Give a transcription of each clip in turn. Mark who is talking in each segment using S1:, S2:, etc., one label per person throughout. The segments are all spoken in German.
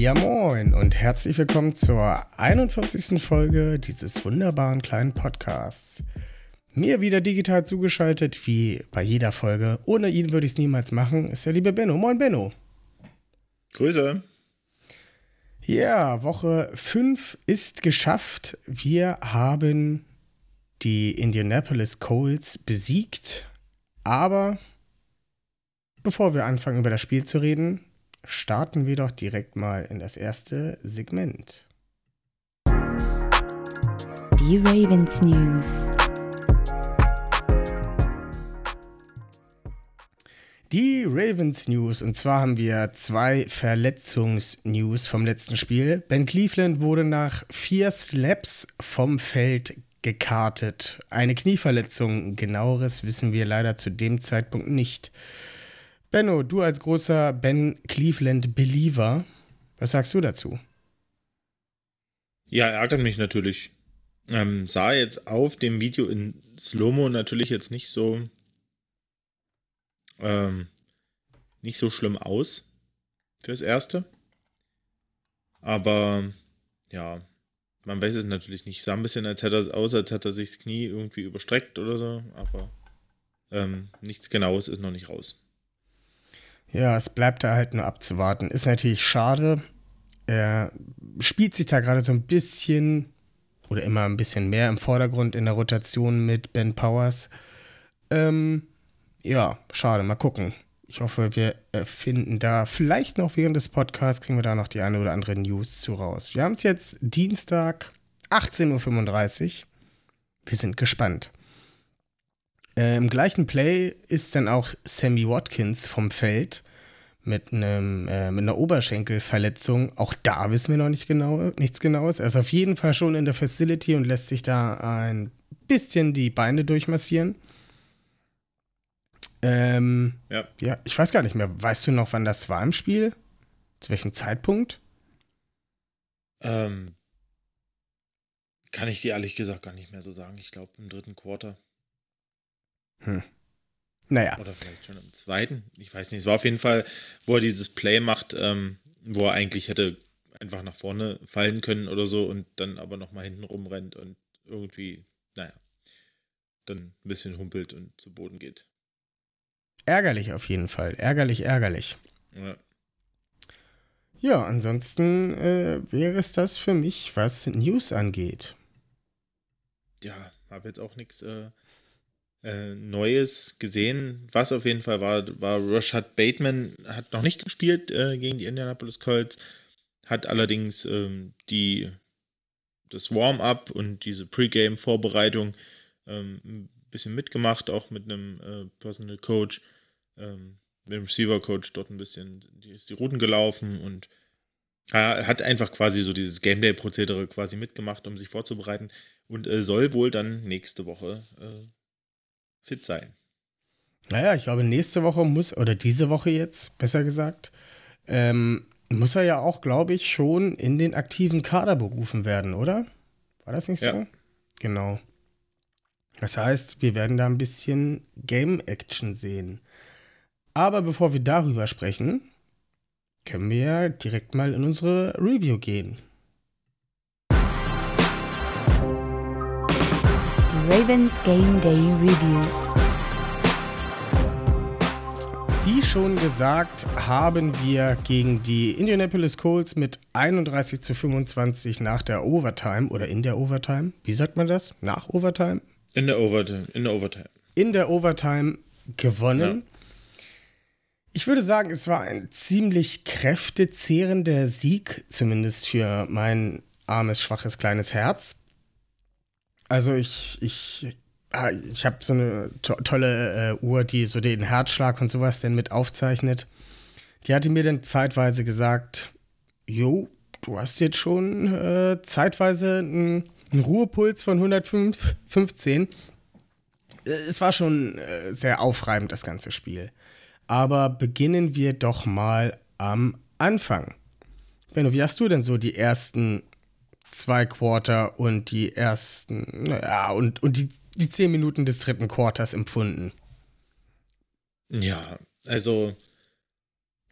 S1: Ja moin und herzlich willkommen zur 41. Folge dieses wunderbaren kleinen Podcasts. Mir wieder digital zugeschaltet, wie bei jeder Folge. Ohne ihn würde ich es niemals machen, ist der liebe Benno. Moin Benno.
S2: Grüße.
S1: Ja, Woche 5 ist geschafft. Wir haben die Indianapolis Colts besiegt. Aber bevor wir anfangen über das Spiel zu reden, starten wir doch direkt mal in das erste Segment.
S3: Die Ravens News.
S1: Die Ravens News. Und zwar haben wir zwei Verletzungsnews vom letzten Spiel. Ben Cleveland wurde nach vier Slaps vom Feld gekartet. Eine Knieverletzung. Genaueres wissen wir leider zu dem Zeitpunkt nicht. Benno, du als großer Ben Cleveland Believer, was sagst du dazu?
S2: Ja, ärgert mich natürlich. Ähm, sah jetzt auf dem Video in Slow-Mo natürlich jetzt nicht so ähm, nicht so schlimm aus fürs Erste. Aber ja, man weiß es natürlich nicht. Sah ein bisschen als hätte er aus, als hätte er sich das Knie irgendwie überstreckt oder so, aber ähm, nichts Genaues ist noch nicht raus.
S1: Ja, es bleibt da halt nur abzuwarten. Ist natürlich schade. Er spielt sich da gerade so ein bisschen oder immer ein bisschen mehr im Vordergrund in der Rotation mit Ben Powers. Ähm, ja, schade, mal gucken. Ich hoffe, wir finden da vielleicht noch während des Podcasts, kriegen wir da noch die eine oder andere News zu raus. Wir haben es jetzt Dienstag, 18.35 Uhr. Wir sind gespannt. Äh, Im gleichen Play ist dann auch Sammy Watkins vom Feld mit, einem, äh, mit einer Oberschenkelverletzung. Auch da wissen wir noch nicht genau, nichts Genaues. Er ist auf jeden Fall schon in der Facility und lässt sich da ein bisschen die Beine durchmassieren. Ähm, ja. ja, ich weiß gar nicht mehr. Weißt du noch, wann das war im Spiel? Zu welchem Zeitpunkt?
S2: Ähm, kann ich dir ehrlich gesagt gar nicht mehr so sagen. Ich glaube im dritten Quarter.
S1: Hm. Naja.
S2: Oder vielleicht schon im zweiten. Ich weiß nicht. Es war auf jeden Fall, wo er dieses Play macht, ähm, wo er eigentlich hätte einfach nach vorne fallen können oder so und dann aber nochmal hinten rumrennt und irgendwie, naja, dann ein bisschen humpelt und zu Boden geht.
S1: Ärgerlich auf jeden Fall. Ärgerlich, ärgerlich.
S2: Ja.
S1: Ja, ansonsten äh, wäre es das für mich, was News angeht.
S2: Ja, habe jetzt auch nichts äh, äh, Neues gesehen. Was auf jeden Fall war, war Rashad Bateman, hat noch nicht gespielt äh, gegen die Indianapolis Colts, hat allerdings ähm, die, das Warm-up und diese Pre-Game-Vorbereitung ähm, ein bisschen mitgemacht, auch mit einem äh, Personal Coach, ähm, mit dem Receiver-Coach dort ein bisschen, die ist die Routen gelaufen und er hat einfach quasi so dieses Game Day-Prozedere quasi mitgemacht, um sich vorzubereiten und äh, soll wohl dann nächste Woche äh, fit sein.
S1: Naja, ich glaube, nächste Woche muss, oder diese Woche jetzt, besser gesagt, ähm, muss er ja auch, glaube ich, schon in den aktiven Kader berufen werden, oder? War das nicht so?
S2: Ja.
S1: Genau. Das heißt, wir werden da ein bisschen Game-Action sehen. Aber bevor wir darüber sprechen, können wir direkt mal in unsere Review gehen.
S3: Ravens Game Day Review.
S1: Wie schon gesagt, haben wir gegen die Indianapolis Colts mit 31 zu 25 nach der Overtime oder in der Overtime, wie sagt man das? Nach Overtime?
S2: In der Overtime. In der Overtime,
S1: in der Overtime gewonnen. Ja. Ich würde sagen, es war ein ziemlich kräftezehrender Sieg, zumindest für mein armes, schwaches, kleines Herz. Also ich, ich, ah, ich habe so eine to tolle äh, Uhr, die so den Herzschlag und sowas denn mit aufzeichnet. Die hatte mir dann zeitweise gesagt, jo, du hast jetzt schon äh, zeitweise einen, Ruhepuls von 115. Äh, es war schon äh, sehr aufreibend, das ganze Spiel. Aber beginnen wir doch mal am Anfang. Benno, wie hast du denn so die ersten zwei Quarter und die ersten, naja, und, und die, die zehn Minuten des dritten Quarters empfunden?
S2: Ja, also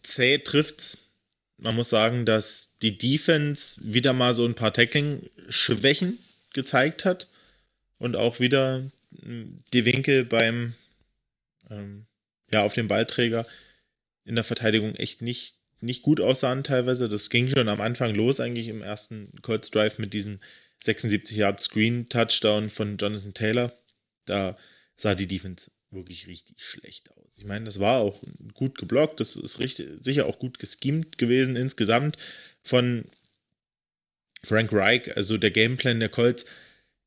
S2: zäh trifft's. Man muss sagen, dass die Defense wieder mal so ein paar Tackling-Schwächen gezeigt hat und auch wieder hm, die Winkel beim ähm, ja auf dem Ballträger in der Verteidigung echt nicht nicht gut aussahen teilweise. Das ging schon am Anfang los, eigentlich im ersten Colts Drive mit diesem 76 Yard Screen Touchdown von Jonathan Taylor. Da sah die Defense wirklich richtig schlecht aus. Ich meine, das war auch gut geblockt, das ist richtig, sicher auch gut geschemt gewesen insgesamt von Frank Reich. Also der Gameplan der Colts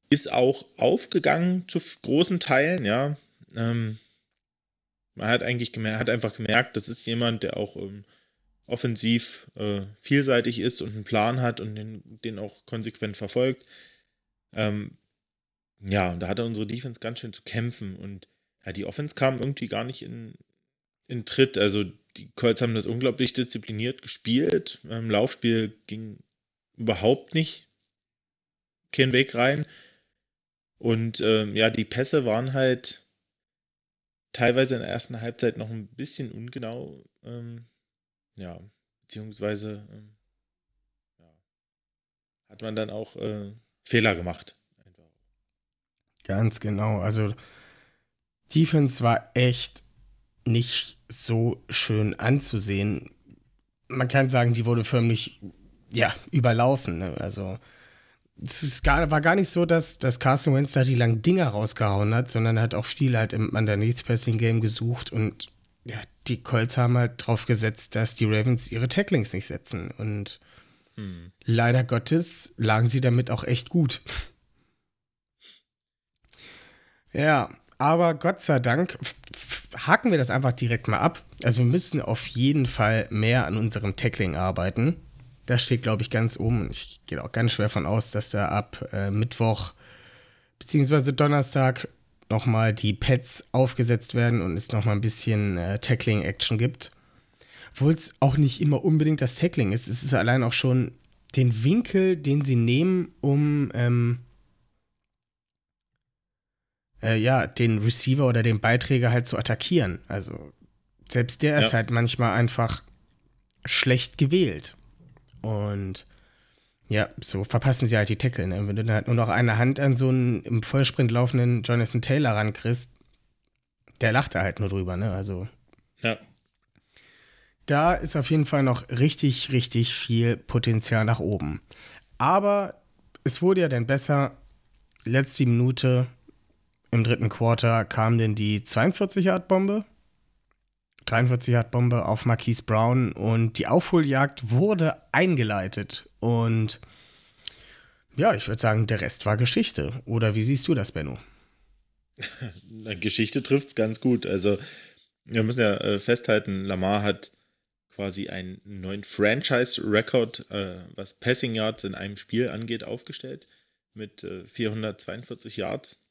S2: ist auch aufgegangen zu großen Teilen, ja. Ähm, man hat eigentlich gemerkt, hat einfach gemerkt, das ist jemand, der auch ähm, offensiv äh, vielseitig ist und einen Plan hat und den, den auch konsequent verfolgt. Ähm, ja, da hatte unsere Defense ganz schön zu kämpfen und ja, die Offense kam irgendwie gar nicht in, in Tritt. Also die Colts haben das unglaublich diszipliniert gespielt. Im Laufspiel ging überhaupt nicht kein Weg rein. Und ähm, ja, die Pässe waren halt teilweise in der ersten Halbzeit noch ein bisschen ungenau. Ähm, ja, beziehungsweise ähm, ja, hat man dann auch äh, Fehler gemacht.
S1: Ganz genau. Also Defense war echt nicht so schön anzusehen. Man kann sagen, die wurde förmlich ja, überlaufen. Ne? Also es gar, war gar nicht so, dass, dass Carson Wentz da die langen Dinger rausgehauen hat, sondern er hat auch viel halt im Underneath-Passing-Game gesucht und ja, die Colts haben halt drauf gesetzt, dass die Ravens ihre Tacklings nicht setzen. Und hm. leider Gottes lagen sie damit auch echt gut. Ja, aber Gott sei Dank haken wir das einfach direkt mal ab. Also wir müssen auf jeden Fall mehr an unserem Tackling arbeiten. Das steht, glaube ich, ganz oben. Ich gehe auch ganz schwer von aus, dass da ab äh, Mittwoch bzw. Donnerstag nochmal die Pads aufgesetzt werden und es nochmal ein bisschen äh, Tackling-Action gibt. Obwohl es auch nicht immer unbedingt das Tackling ist. Es ist allein auch schon den Winkel, den sie nehmen, um ähm, äh, ja, den Receiver oder den Beiträger halt zu attackieren. Also selbst der ja. ist halt manchmal einfach schlecht gewählt. Und ja, so verpassen sie halt die Tackle. Ne? Wenn du dann halt nur noch eine Hand an so einen im Vollsprint laufenden Jonathan Taylor rankriegst, der lacht da halt nur drüber, ne? Also.
S2: Ja.
S1: Da ist auf jeden Fall noch richtig, richtig viel Potenzial nach oben. Aber es wurde ja dann besser. Letzte Minute im dritten Quarter kam denn die 42-Yard-Bombe. 43-Yard-Bombe auf Marquise Brown und die Aufholjagd wurde eingeleitet. Und ja, ich würde sagen, der Rest war Geschichte. Oder wie siehst du das, Benno?
S2: Geschichte trifft es ganz gut. Also, wir müssen ja äh, festhalten, Lamar hat quasi einen neuen Franchise-Record, äh, was Passing Yards in einem Spiel angeht, aufgestellt. Mit äh, 442 Yards.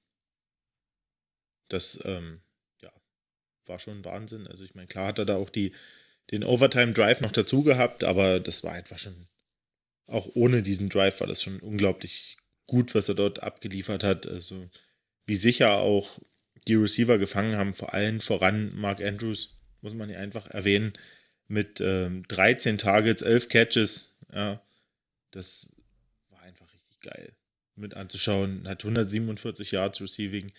S2: Das ähm, ja, war schon Wahnsinn. Also, ich meine, klar hat er da auch die, den Overtime-Drive noch dazu gehabt, aber das war einfach schon auch ohne diesen Drive war das schon unglaublich gut, was er dort abgeliefert hat. Also wie sicher auch die Receiver gefangen haben, vor allem voran Mark Andrews, muss man hier einfach erwähnen, mit ähm, 13 Targets, 11 Catches. Ja, das war einfach richtig geil mit anzuschauen. Hat 147 Yards Receiving,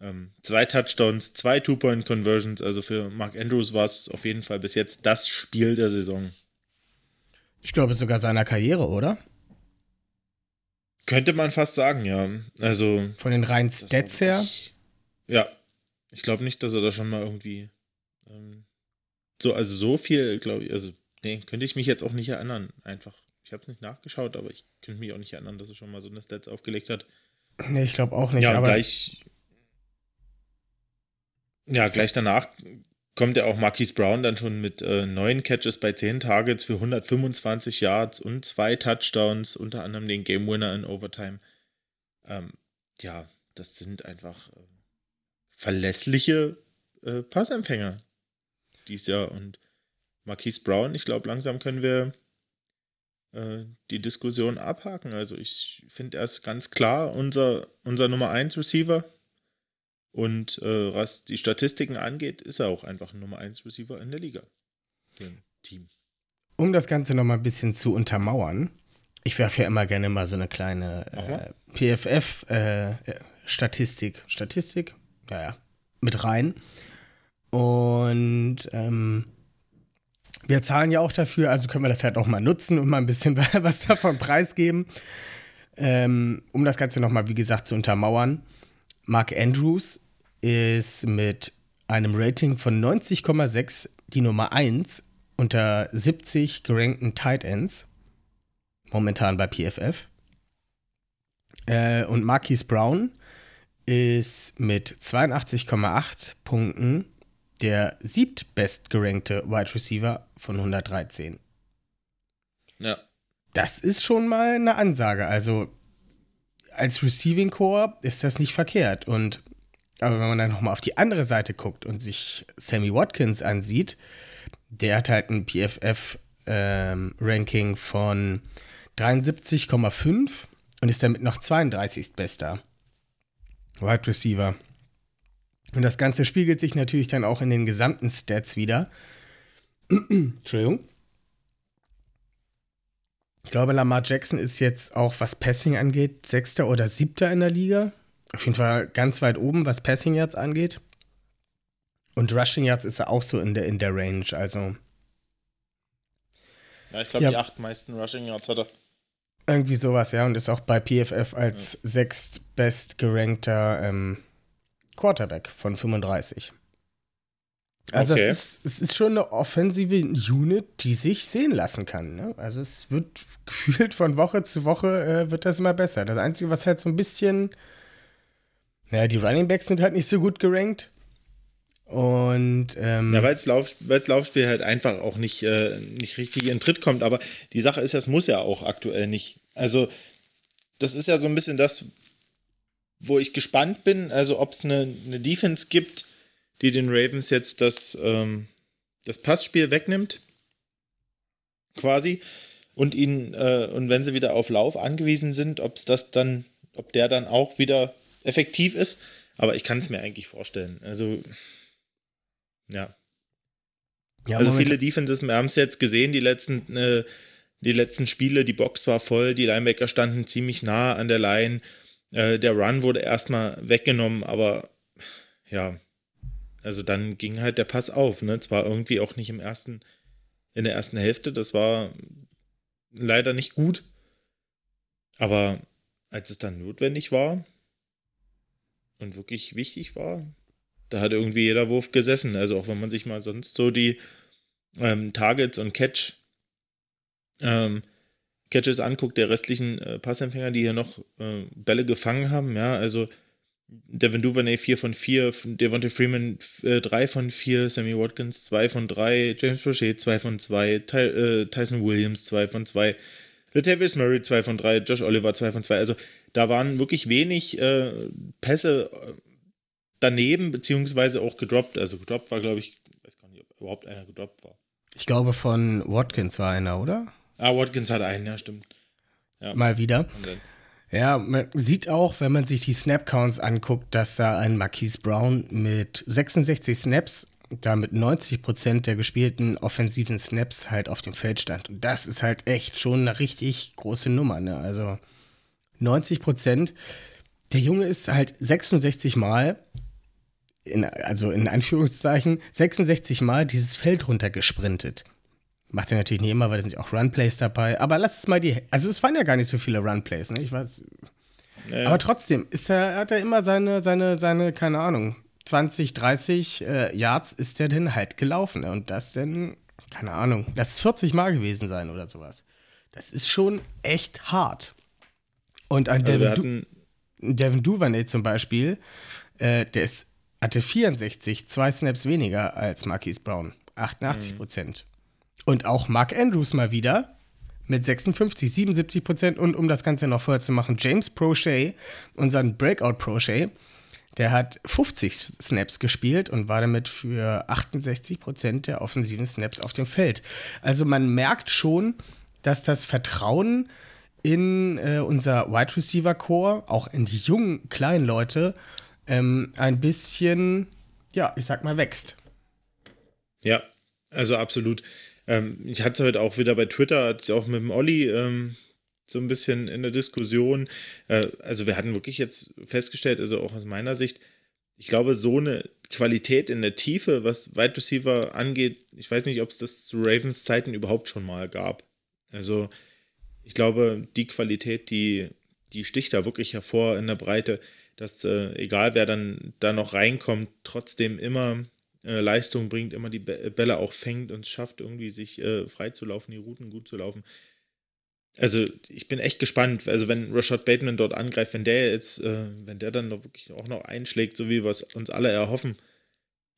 S2: ähm, zwei Touchdowns, zwei Two-Point-Conversions. Also für Mark Andrews war es auf jeden Fall bis jetzt das Spiel der Saison.
S1: Ich glaube sogar seiner Karriere, oder?
S2: Könnte man fast sagen, ja. Also.
S1: Von den reinen Stats her?
S2: Ja. Ich glaube nicht, dass er da schon mal irgendwie. Ähm, so, also so viel, glaube ich, also, nee, könnte ich mich jetzt auch nicht erinnern, einfach. Ich habe es nicht nachgeschaut, aber ich könnte mich auch nicht erinnern, dass er schon mal so eine Stats aufgelegt hat.
S1: Nee, ich glaube auch nicht.
S2: Ja, aber gleich. Ja, gleich danach kommt ja auch Marquise Brown dann schon mit äh, neun Catches bei zehn Targets für 125 Yards und zwei Touchdowns, unter anderem den Game Winner in Overtime. Ähm, ja, das sind einfach äh, verlässliche äh, Passempfänger dies Jahr. Und Marquise Brown, ich glaube, langsam können wir äh, die Diskussion abhaken. Also ich finde, er ist ganz klar unser, unser Nummer 1 Receiver. Und äh, was die Statistiken angeht, ist er auch einfach ein Nummer 1 Receiver in der Liga. Ein Team.
S1: Um das Ganze nochmal ein bisschen zu untermauern, ich werfe ja immer gerne mal so eine kleine äh, PFF-Statistik, äh, Statistik, naja, mit rein. Und ähm, wir zahlen ja auch dafür, also können wir das halt auch mal nutzen und mal ein bisschen was davon preisgeben. Ähm, um das Ganze nochmal, wie gesagt, zu untermauern. Mark Andrews ist mit einem Rating von 90,6 die Nummer 1 unter 70 gerankten Tight Ends. Momentan bei PFF. Äh, und Marquise Brown ist mit 82,8 Punkten der siebtbestgerankte Wide Receiver von 113.
S2: Ja.
S1: Das ist schon mal eine Ansage. Also als Receiving Core ist das nicht verkehrt. Und aber wenn man dann nochmal auf die andere Seite guckt und sich Sammy Watkins ansieht, der hat halt ein PFF-Ranking ähm, von 73,5 und ist damit noch 32. bester Wide Receiver. Und das Ganze spiegelt sich natürlich dann auch in den gesamten Stats wieder. Entschuldigung. Ich glaube, Lamar Jackson ist jetzt auch, was Passing angeht, Sechster oder Siebter in der Liga. Auf jeden Fall ganz weit oben, was Passing Yards angeht. Und Rushing Yards ist er auch so in der, in der Range. Also.
S2: Ja, ich glaube, ja. die acht meisten Rushing Yards hat er.
S1: Irgendwie sowas, ja. Und ist auch bei PFF als ja. sechstbest gerankter ähm, Quarterback von 35. Also okay. es, ist, es ist schon eine offensive Unit, die sich sehen lassen kann. Ne? Also es wird gefühlt von Woche zu Woche äh, wird das immer besser. Das Einzige, was halt so ein bisschen, naja, die Running Backs sind halt nicht so gut gerankt. Und ähm,
S2: ja, weil das Lauf, Laufspiel halt einfach auch nicht, äh, nicht richtig in Tritt kommt. Aber die Sache ist, das muss ja auch aktuell nicht. Also, das ist ja so ein bisschen das, wo ich gespannt bin, also ob es eine, eine Defense gibt, die den Ravens jetzt das, ähm, das Passspiel wegnimmt, quasi, und ihnen, äh, und wenn sie wieder auf Lauf angewiesen sind, ob es das dann, ob der dann auch wieder effektiv ist. Aber ich kann es mir eigentlich vorstellen. Also, ja. ja also viele Defenses, wir haben es jetzt gesehen, die letzten, äh, die letzten Spiele, die Box war voll, die Linebacker standen ziemlich nah an der Line. Äh, der Run wurde erstmal weggenommen, aber ja, also dann ging halt der Pass auf. Ne? Zwar irgendwie auch nicht im ersten, in der ersten Hälfte, das war leider nicht gut. Aber als es dann notwendig war und wirklich wichtig war, da hat irgendwie jeder Wurf gesessen. Also auch wenn man sich mal sonst so die ähm, Targets und Catch ähm, Catches anguckt, der restlichen äh, Passempfänger, die hier noch äh, Bälle gefangen haben, ja, also Devin Duvernay 4 von 4, Devontae Freeman äh, 3 von 4, Sammy Watkins 2 von 3, James Brochet 2 von 2, Ty, äh, Tyson Williams 2 von 2, Latavius Murray 2 von 3, Josh Oliver 2 von 2. Also da waren wirklich wenig äh, Pässe äh, daneben, beziehungsweise auch gedroppt. Also gedroppt war, glaube ich, ich weiß gar nicht, ob überhaupt einer gedroppt war.
S1: Ich glaube, von Watkins war einer, oder?
S2: Ah, Watkins hat einen, ja, stimmt.
S1: Ja. Mal wieder. Ja, man sieht auch, wenn man sich die Snap-Counts anguckt, dass da ein Marquise Brown mit 66 Snaps, damit 90 Prozent der gespielten offensiven Snaps halt auf dem Feld stand. Und das ist halt echt schon eine richtig große Nummer, ne? Also 90 Prozent. Der Junge ist halt 66 Mal, in, also in Anführungszeichen, 66 Mal dieses Feld runtergesprintet. Macht er natürlich nicht immer, weil da sind auch Runplays dabei. Aber lass es mal die. Also, es waren ja gar nicht so viele Runplays, ne? Ich weiß. Ja. Aber trotzdem ist er, hat er immer seine, seine, seine, keine Ahnung, 20, 30 äh, Yards ist er denn halt gelaufen. Ne? Und das denn, keine Ahnung, das ist 40 Mal gewesen sein oder sowas. Das ist schon echt hart. Und an also Devin, du Devin Duvernay zum Beispiel, äh, der ist hatte 64, zwei Snaps weniger als Marquise Brown. 88 Prozent. Und auch Mark Andrews mal wieder mit 56, 77 Prozent. Und um das Ganze noch vorher zu machen, James Prochet, unseren Breakout Prochet, der hat 50 Snaps gespielt und war damit für 68 Prozent der offensiven Snaps auf dem Feld. Also man merkt schon, dass das Vertrauen in äh, unser Wide Receiver Core, auch in die jungen, kleinen Leute, ähm, ein bisschen, ja, ich sag mal, wächst.
S2: Ja, also absolut. Ähm, ich hatte es heute auch wieder bei Twitter, hatte ich auch mit dem Olli ähm, so ein bisschen in der Diskussion. Äh, also wir hatten wirklich jetzt festgestellt, also auch aus meiner Sicht, ich glaube, so eine Qualität in der Tiefe, was Wide Receiver angeht, ich weiß nicht, ob es das zu Ravens Zeiten überhaupt schon mal gab. Also ich glaube, die Qualität, die, die sticht da wirklich hervor in der Breite, dass äh, egal wer dann da noch reinkommt, trotzdem immer äh, Leistung bringt, immer die Bälle auch fängt und schafft, irgendwie sich äh, frei zu laufen, die Routen gut zu laufen. Also ich bin echt gespannt, also wenn Rashad Bateman dort angreift, wenn der jetzt, äh, wenn der dann noch wirklich auch noch einschlägt, so wie wir es uns alle erhoffen,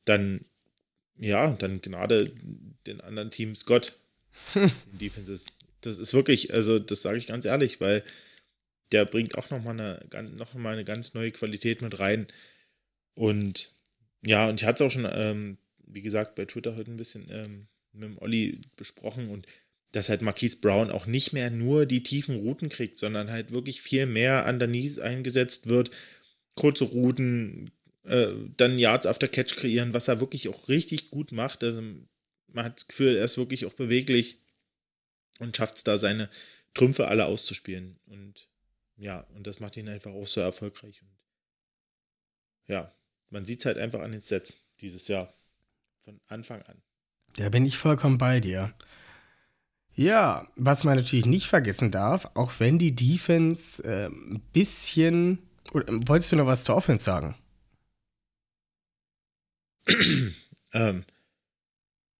S2: dann ja, dann gerade den anderen Teams Gott. in Defenses. Das ist wirklich, also das sage ich ganz ehrlich, weil der bringt auch nochmal eine, noch mal eine ganz neue Qualität mit rein. Und ja, und ich hatte es auch schon, ähm, wie gesagt, bei Twitter heute ein bisschen ähm, mit dem Olli besprochen und dass halt Marquise Brown auch nicht mehr nur die tiefen Routen kriegt, sondern halt wirklich viel mehr underneath eingesetzt wird. Kurze Routen, äh, dann Yards after Catch kreieren, was er wirklich auch richtig gut macht. Also man hat das Gefühl, er ist wirklich auch beweglich und schafft es da seine Trümpfe alle auszuspielen. Und ja, und das macht ihn einfach auch so erfolgreich. Und ja, man sieht es halt einfach an den Sets dieses Jahr. Von Anfang an.
S1: Da bin ich vollkommen bei dir. Ja, was man natürlich nicht vergessen darf, auch wenn die Defense äh, ein bisschen. Oder, ähm, wolltest du noch was zur Offense sagen?
S2: ähm,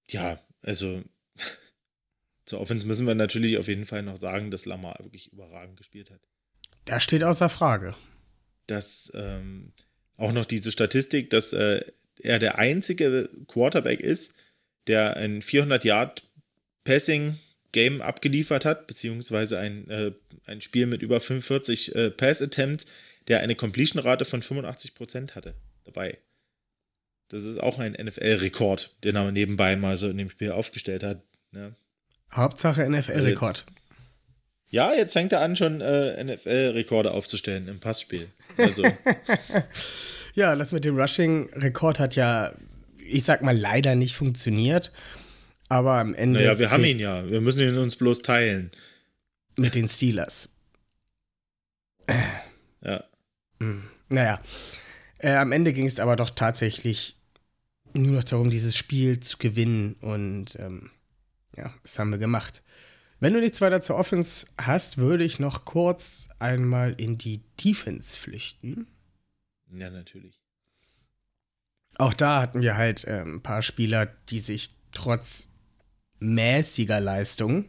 S2: ja, also zur Offense müssen wir natürlich auf jeden Fall noch sagen, dass Lamar wirklich überragend gespielt hat.
S1: Das steht außer Frage.
S2: Dass ähm, auch noch diese Statistik, dass äh, er der einzige Quarterback ist, der ein 400 Yard Passing Game abgeliefert hat, beziehungsweise ein, äh, ein Spiel mit über 45 äh, Pass-Attempts, der eine Completion-Rate von 85% hatte dabei. Das ist auch ein NFL-Rekord, den er nebenbei mal so in dem Spiel aufgestellt hat. Ne?
S1: Hauptsache NFL-Rekord. Also
S2: ja, jetzt fängt er an, schon äh, NFL-Rekorde aufzustellen im Passspiel. Also.
S1: ja, das mit dem Rushing-Rekord hat ja, ich sag mal, leider nicht funktioniert. Aber am Ende.
S2: Naja, wir haben ihn ja. Wir müssen ihn uns bloß teilen.
S1: Mit den Steelers.
S2: Ja.
S1: Hm. Naja. Äh, am Ende ging es aber doch tatsächlich nur noch darum, dieses Spiel zu gewinnen. Und ähm, ja, das haben wir gemacht. Wenn du nichts weiter zur Offense hast, würde ich noch kurz einmal in die Defense flüchten.
S2: Ja, natürlich.
S1: Auch da hatten wir halt äh, ein paar Spieler, die sich trotz mäßiger Leistung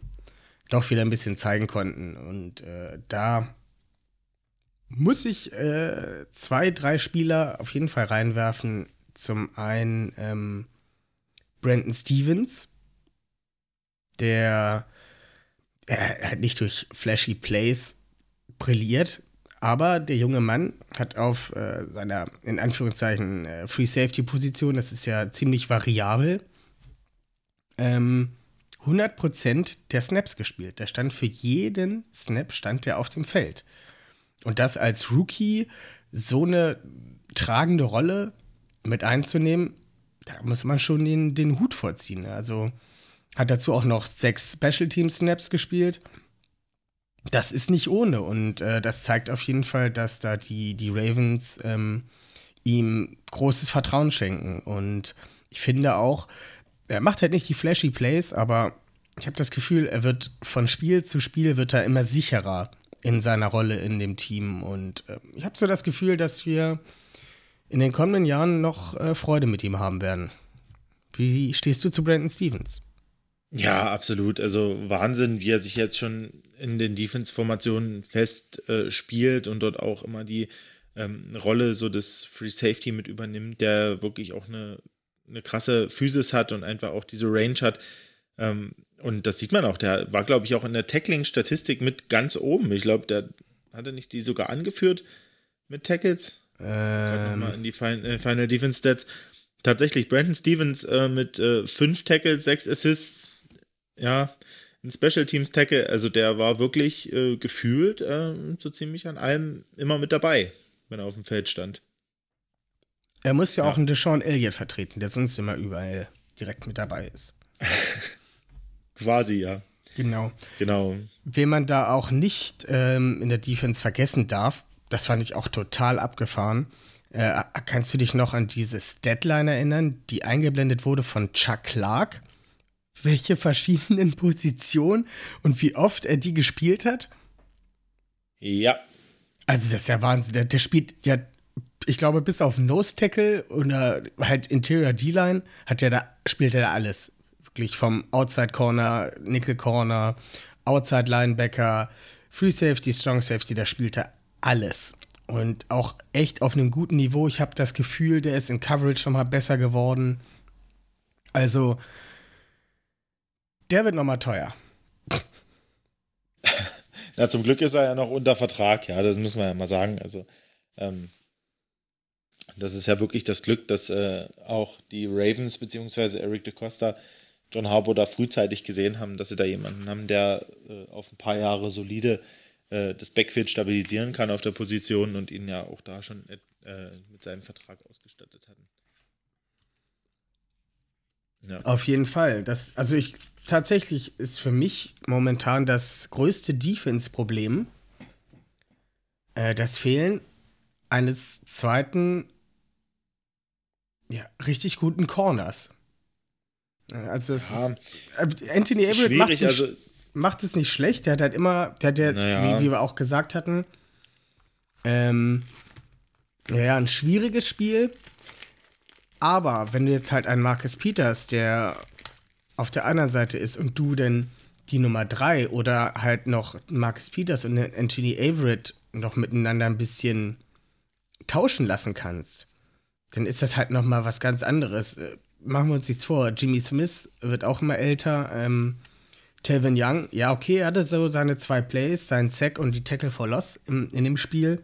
S1: doch wieder ein bisschen zeigen konnten. Und äh, da muss ich äh, zwei, drei Spieler auf jeden Fall reinwerfen. Zum einen ähm, Brandon Stevens, der er hat nicht durch flashy Plays brilliert, aber der junge Mann hat auf äh, seiner, in Anführungszeichen, äh, Free Safety Position, das ist ja ziemlich variabel, ähm, 100% der Snaps gespielt. Der stand für jeden Snap stand der auf dem Feld. Und das als Rookie so eine tragende Rolle mit einzunehmen, da muss man schon den, den Hut vorziehen. Also hat dazu auch noch sechs Special Team Snaps gespielt. Das ist nicht ohne und äh, das zeigt auf jeden Fall, dass da die, die Ravens ähm, ihm großes Vertrauen schenken. Und ich finde auch, er macht halt nicht die flashy Plays, aber ich habe das Gefühl, er wird von Spiel zu Spiel wird er immer sicherer in seiner Rolle in dem Team und äh, ich habe so das Gefühl, dass wir in den kommenden Jahren noch äh, Freude mit ihm haben werden. Wie stehst du zu Brandon Stevens?
S2: Ja, absolut. Also Wahnsinn, wie er sich jetzt schon in den Defense-Formationen fest äh, spielt und dort auch immer die äh, ähm, Rolle so des Free Safety mit übernimmt, der wirklich auch eine, eine krasse Physis hat und einfach auch diese Range hat. Ähm, und das sieht man auch. Der war, glaube ich, auch in der Tackling-Statistik mit ganz oben. Ich glaube, der hatte nicht die sogar angeführt mit Tackles.
S1: Ähm,
S2: Mal in die Final, äh, Final Defense Stats. Tatsächlich, Brandon Stevens äh, mit äh, fünf Tackles, sechs Assists, ja, ein Special Teams Tackle, also der war wirklich äh, gefühlt äh, so ziemlich an allem immer mit dabei, wenn er auf dem Feld stand.
S1: Er muss ja,
S2: Ja.
S1: auch einen Deshaun Elliott vertreten, der sonst immer überall direkt mit dabei ist.
S2: Quasi, ja.
S1: Genau.
S2: Genau.
S1: Wen man da auch nicht ähm, in der Defense vergessen darf, das fand ich auch total abgefahren. Äh, kannst du dich noch an diese Statline erinnern, die eingeblendet wurde von Chuck Clark? Welche verschiedenen Positionen und wie oft er die gespielt hat?
S2: Ja.
S1: Also das ist ja Wahnsinn. Der, der spielt ja, ich glaube, bis auf Nose Tackle oder halt Interior D-Line hat er da, spielt er da alles. Wirklich vom Outside Corner, Nickel Corner, Outside Linebacker, Free Safety, Strong Safety, da spielt er alles. Und auch echt auf einem guten Niveau. Ich habe das Gefühl, der ist in Coverage schon mal besser geworden. Also, der wird noch mal teuer.
S2: Na, zum Glück ist er ja noch unter Vertrag, ja, das muss man ja mal sagen. Also, ähm, das ist ja wirklich das Glück, dass äh, auch die Ravens bzw. Eric DeCosta John Harbour da frühzeitig gesehen haben, dass sie da jemanden haben, der äh, auf ein paar Jahre solide äh, das Backfield stabilisieren kann auf der Position und ihn ja auch da schon äh, mit seinem Vertrag ausgestattet hatten. Ja.
S1: Auf jeden Fall. Das, also ich tatsächlich ist für mich momentan das größte Defense-Problem äh, das Fehlen eines zweiten, ja, richtig guten Corners. Also es
S2: Ja,
S1: ist, Anthony Everett macht, nicht-
S2: also
S1: macht es nicht schlecht. Der hat halt immer, der hat jetzt,
S2: Naja.
S1: wie, wie wir auch gesagt hatten, ähm, ja, ein schwieriges Spiel. Aber wenn du jetzt halt einen Marcus Peters, der auf der anderen Seite ist und du denn die Nummer 3 oder halt noch Marcus Peters und Anthony Averett noch miteinander ein bisschen tauschen lassen kannst, dann ist das halt noch mal was ganz anderes. Äh, Machen wir uns nichts vor. Jimmy Smith wird auch immer älter. Ähm, Telvin Young, ja, okay, er hatte so seine zwei Plays, seinen Sack und die Tackle for Loss im, in dem Spiel.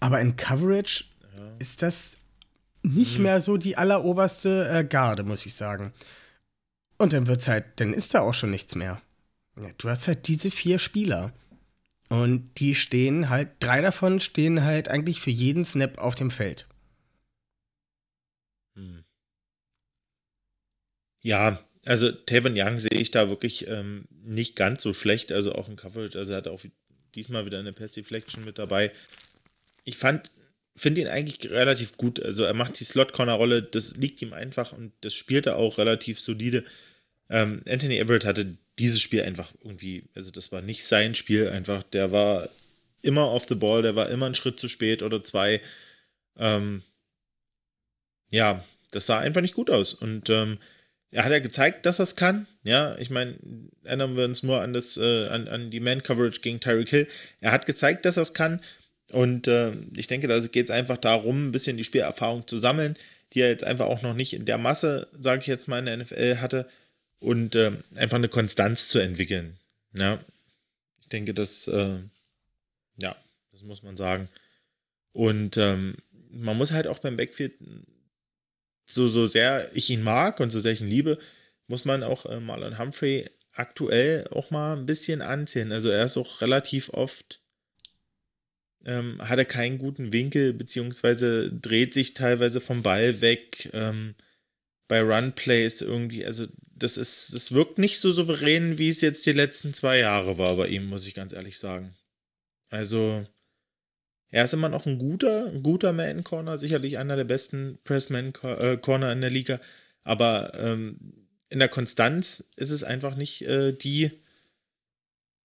S1: Aber in Coverage ist das nicht mehr so die alleroberste äh, Garde, muss ich sagen. Und dann wird's halt, dann ist da auch schon nichts mehr. Ja, du hast halt diese vier Spieler. Und die stehen halt, drei davon stehen halt eigentlich für jeden Snap auf dem Feld.
S2: Hm. Ja, also Tavon Young sehe ich da wirklich ähm, nicht ganz so schlecht, also auch in Coverage. Also er hat auch diesmal wieder eine Pass Deflection mit dabei. Ich fand, finde ihn eigentlich relativ gut. Also er macht die Slot-Corner-Rolle, das liegt ihm einfach und das spielt er auch relativ solide. Ähm, Anthony Everett hatte dieses Spiel einfach irgendwie, also das war nicht sein Spiel einfach. Der war immer off the ball, der war immer einen Schritt zu spät oder zwei. Ähm, ja, das sah einfach nicht gut aus. Und ähm, er hat ja gezeigt, dass er es kann. Ja, ich meine, erinnern wir uns nur an, das, äh, an, an die Man-Coverage gegen Tyreek Hill. Er hat gezeigt, dass er es kann. Und äh, ich denke, da geht es einfach darum, ein bisschen die Spielerfahrung zu sammeln, die er jetzt einfach auch noch nicht in der Masse, sage ich jetzt mal, in der NFL hatte. Und äh, einfach eine Konstanz zu entwickeln. Ja, ich denke, das, äh, ja, das muss man sagen. Und ähm, man muss halt auch beim Backfield so, so sehr ich ihn mag und so sehr ich ihn liebe, muss man auch äh, Marlon Humphrey aktuell auch mal ein bisschen anziehen. Also er ist auch relativ oft, ähm, hat er keinen guten Winkel, beziehungsweise dreht sich teilweise vom Ball weg. Ähm, bei Runplays irgendwie, also das ist, das wirkt nicht so souverän, wie es jetzt die letzten zwei Jahre war bei ihm, muss ich ganz ehrlich sagen. Also, er ist immer noch ein guter, ein guter Man-Corner, sicherlich einer der besten Press-Man-Corner in der Liga. Aber ähm, in der Konstanz ist es einfach nicht äh, die,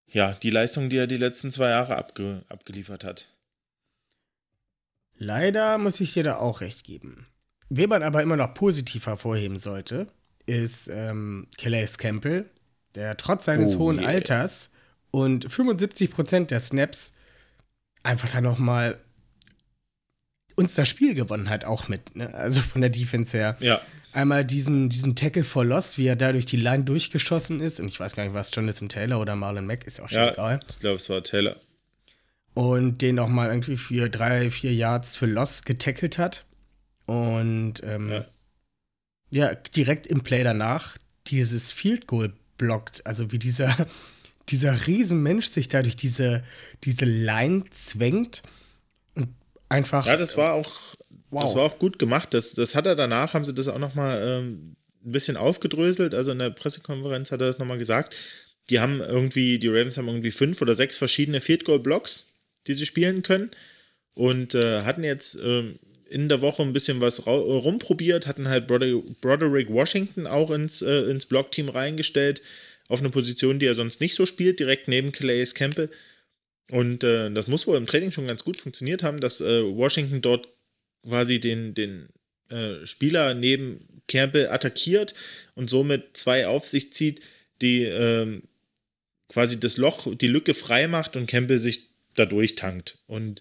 S2: ja, die Leistung, die er die letzten zwei Jahre abge abgeliefert hat.
S1: Leider muss ich dir da auch recht geben. Wen man aber immer noch positiv hervorheben sollte, ist ähm, Calais Campbell, der trotz seines
S2: Oh,
S1: hohen
S2: yeah.
S1: Alters und 75% der Snaps einfach da noch mal uns das Spiel gewonnen hat, auch mit. Ne? Also von der Defense her.
S2: Ja.
S1: Einmal diesen, diesen Tackle for Loss, wie er da durch die Line durchgeschossen ist. Und ich weiß gar nicht, was Jonathan Taylor oder Marlon Mack ist auch schon
S2: Ja,
S1: egal.
S2: ich glaube, es war Taylor.
S1: Und den auch mal irgendwie für drei, vier Yards für Loss getackelt hat. Und ähm,
S2: Ja.
S1: ja. direkt im Play danach dieses Field Goal blockt. Also wie dieser, dieser Riesenmensch sich da durch diese, diese Line zwängt und einfach.
S2: Ja, das war auch,
S1: Wow.
S2: das war auch gut gemacht. Das, das hat er danach, haben sie das auch nochmal ähm, ein bisschen aufgedröselt. Also in der Pressekonferenz hat er das nochmal gesagt. Die haben irgendwie, die Ravens haben irgendwie fünf oder sechs verschiedene Field Goal Blocks, die sie spielen können. Und äh, hatten jetzt ähm, in der Woche ein bisschen was rumprobiert, hatten halt Broder Broderick Washington auch ins, äh, ins Blockteam reingestellt, auf eine Position, die er sonst nicht so spielt, direkt neben Calais Campbell. Und äh, das muss wohl im Training schon ganz gut funktioniert haben, dass äh, Washington dort quasi den, den äh, Spieler neben Campbell attackiert und somit zwei auf sich zieht, die ähm, quasi das Loch, die Lücke frei macht und Campbell sich dadurch tankt. Und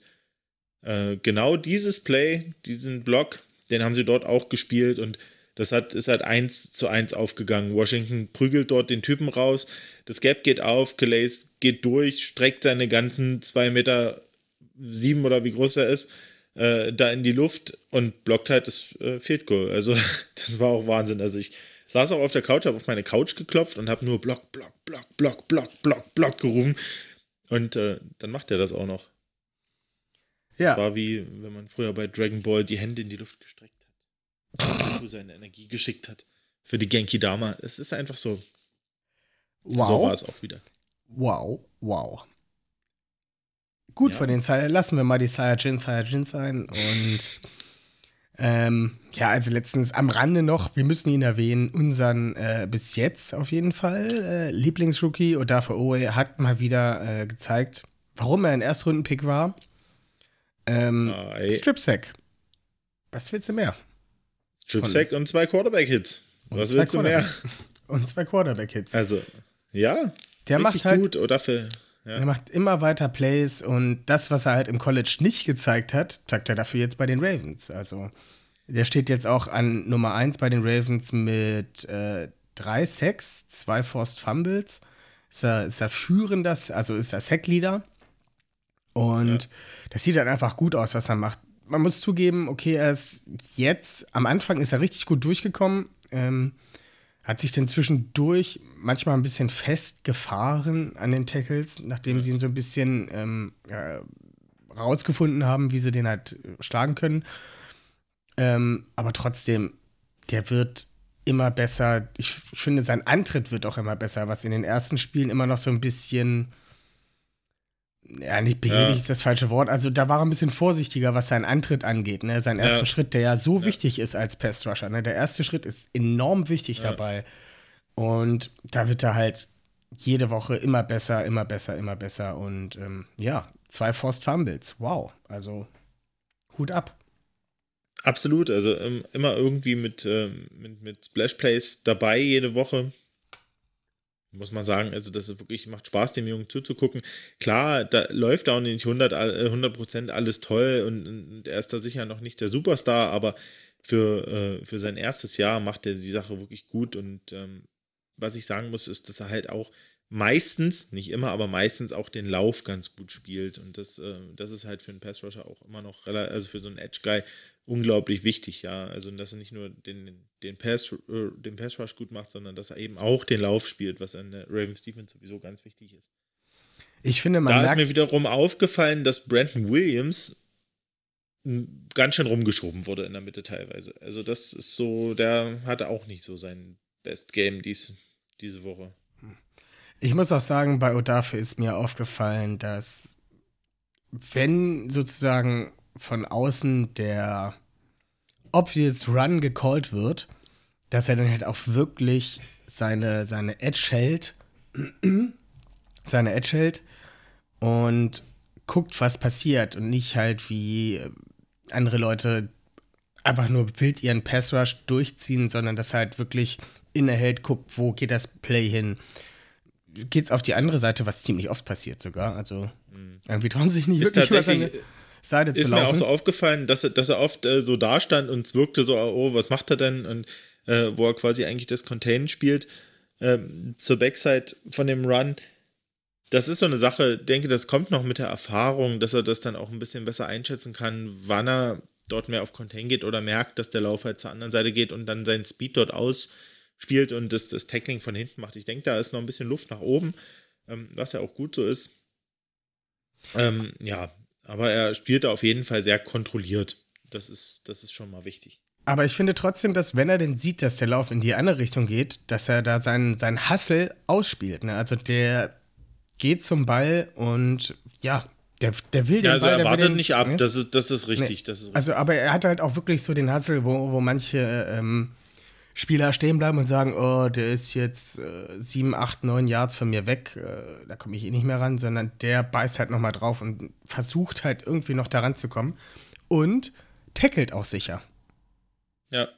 S2: äh, genau dieses Play, diesen Block, den haben sie dort auch gespielt und das hat, ist halt eins zu eins aufgegangen. Washington prügelt dort den Typen raus, das Gap geht auf, Calais geht durch, streckt seine ganzen zwei Meter sieben oder wie groß er ist, äh, da in die Luft und blockt halt das äh, Field Goal. Also das war auch Wahnsinn. Also ich saß auch auf der Couch, habe auf meine Couch geklopft und habe nur Block, Block, Block, Block, Block, Block, Block gerufen. Und äh, dann macht er das auch noch.
S1: ja,
S2: War wie, wenn man früher bei Dragon Ball die Hände in die Luft gestreckt Dazu seine Energie geschickt hat. Für die Genki Dama. Es ist einfach so.
S1: wow.
S2: So war es auch wieder.
S1: Wow, wow. Gut
S2: Ja.
S1: von den Sai lassen wir mal die Saiyajin Saiyajin sein und ähm, ja, also letztens am Rande noch, wir müssen ihn erwähnen, unseren äh, bis jetzt auf jeden Fall äh, Lieblingsrookie Odafe Owe hat mal wieder äh, gezeigt, warum er ein Erstrunden-Pick war. Ähm,
S2: Ah, ey.
S1: Strip Sack. Was willst du mehr?
S2: Strip Sack und zwei Quarterback-Hits. Was willst du mehr?
S1: Und zwei Quarterback-Hits.
S2: Also, ja.
S1: Der macht halt
S2: gut. Oder für, ja.
S1: Er macht immer weiter Plays und das, was er halt im College nicht gezeigt hat, zeigt er dafür jetzt bei den Ravens. Also, der steht jetzt auch an Nummer 1 bei den Ravens mit äh, drei Sacks, zwei Forced Fumbles. Ist er, ist er führender, also ist er Sackleader. Und das sieht halt einfach gut aus, was er macht. Man muss zugeben, okay, er ist jetzt, am Anfang ist er richtig gut durchgekommen. Ähm, hat sich dann zwischendurch manchmal ein bisschen festgefahren an den Tackles, nachdem sie ihn so ein bisschen ähm, ja, rausgefunden haben, wie sie den halt äh, schlagen können. Ähm, aber trotzdem, der wird immer besser. Ich, ich finde, sein Antritt wird auch immer besser, was in den ersten Spielen immer noch so ein bisschen. Ja, nicht behäbig
S2: Ja.
S1: ist das falsche Wort. Also da war er ein bisschen vorsichtiger, was seinen Antritt angeht. Ne? Sein erster
S2: Ja.
S1: Schritt, der ja so wichtig ist als Pass-Rusher. Ne? Der erste Schritt ist enorm wichtig
S2: Ja.
S1: dabei. Und da wird er halt jede Woche immer besser, immer besser, immer besser. Und ähm, ja, zwei Forced Fumbles. Wow. Also Hut ab.
S2: Absolut, also ähm, immer irgendwie mit, ähm, mit, mit Splash Plays dabei jede Woche. Muss man sagen, also das ist wirklich, macht Spaß, dem Jungen zuzugucken. Klar, da läuft auch nicht 100, all- äh, 100% alles toll und, und er ist da sicher noch nicht der Superstar, aber für, äh, für sein erstes Jahr macht er die Sache wirklich gut und ähm, was ich sagen muss, ist, dass er halt auch meistens, nicht immer, aber meistens auch den Lauf ganz gut spielt und das, äh, das ist halt für einen Pass Rusher auch immer noch, also für so einen Edge Guy unglaublich wichtig, ja. Also, dass er nicht nur den, den, Pass, äh, den Pass Rush gut macht, sondern dass er eben auch den Lauf spielt, was an der Ravens Defense sowieso ganz wichtig ist.
S1: Ich finde, man
S2: da ist mir wiederum aufgefallen, dass Brandon Williams ganz schön rumgeschoben wurde in der Mitte teilweise. Also, das ist so, der hatte auch nicht so sein Best Game dies, diese Woche.
S1: Ich muss auch sagen, bei Odafe ist mir aufgefallen, dass wenn sozusagen von außen der obvious Run gecallt wird, dass er dann halt auch wirklich seine, seine Edge hält, seine Edge hält und guckt, was passiert und nicht halt wie äh, andere Leute einfach nur wild ihren Pass Rush durchziehen, sondern dass halt wirklich innehält, guckt, wo geht das Play hin. Geht's auf die andere Seite, was ziemlich oft passiert sogar. Also irgendwie trauen sie sich nicht
S2: Ist
S1: wirklich
S2: tatsächlich,
S1: Seite
S2: ist
S1: zu laufen.
S2: Ist mir auch so aufgefallen, dass er, dass er oft äh, so da stand und es wirkte so, oh, was macht er denn? Und äh, wo er quasi eigentlich das Contain spielt ähm, zur Backside von dem Run. Das ist so eine Sache, denke, das kommt noch mit der Erfahrung, dass er das dann auch ein bisschen besser einschätzen kann, wann er dort mehr auf Contain geht oder merkt, dass der Lauf halt zur anderen Seite geht und dann seinen Speed dort ausspielt und das, das Tackling von hinten macht. Ich denke, da ist noch ein bisschen Luft nach oben, ähm, was ja auch gut so ist. Ähm, ja, aber er spielt da auf jeden Fall sehr kontrolliert. Das ist, das ist schon mal wichtig.
S1: Aber ich finde trotzdem, dass wenn er denn sieht, dass der Lauf in die andere Richtung geht, dass er da seinen, seinen Hassel ausspielt. Ne? Also der geht zum Ball und ja, der, der will den
S2: ja, also
S1: Ball.
S2: Er wartet
S1: den,
S2: nicht ab,
S1: ne?
S2: das, ist, das, ist richtig,
S1: nee.
S2: das ist richtig.
S1: Also, aber er hat halt auch wirklich so den Hassel, wo, wo manche ähm, Spieler stehen bleiben und sagen, oh, der ist jetzt äh, sieben, acht, neun Yards von mir weg, äh, da komme ich eh nicht mehr ran, sondern der beißt halt nochmal drauf und versucht halt irgendwie noch da ranzukommen und tackelt auch sicher.
S2: Ja.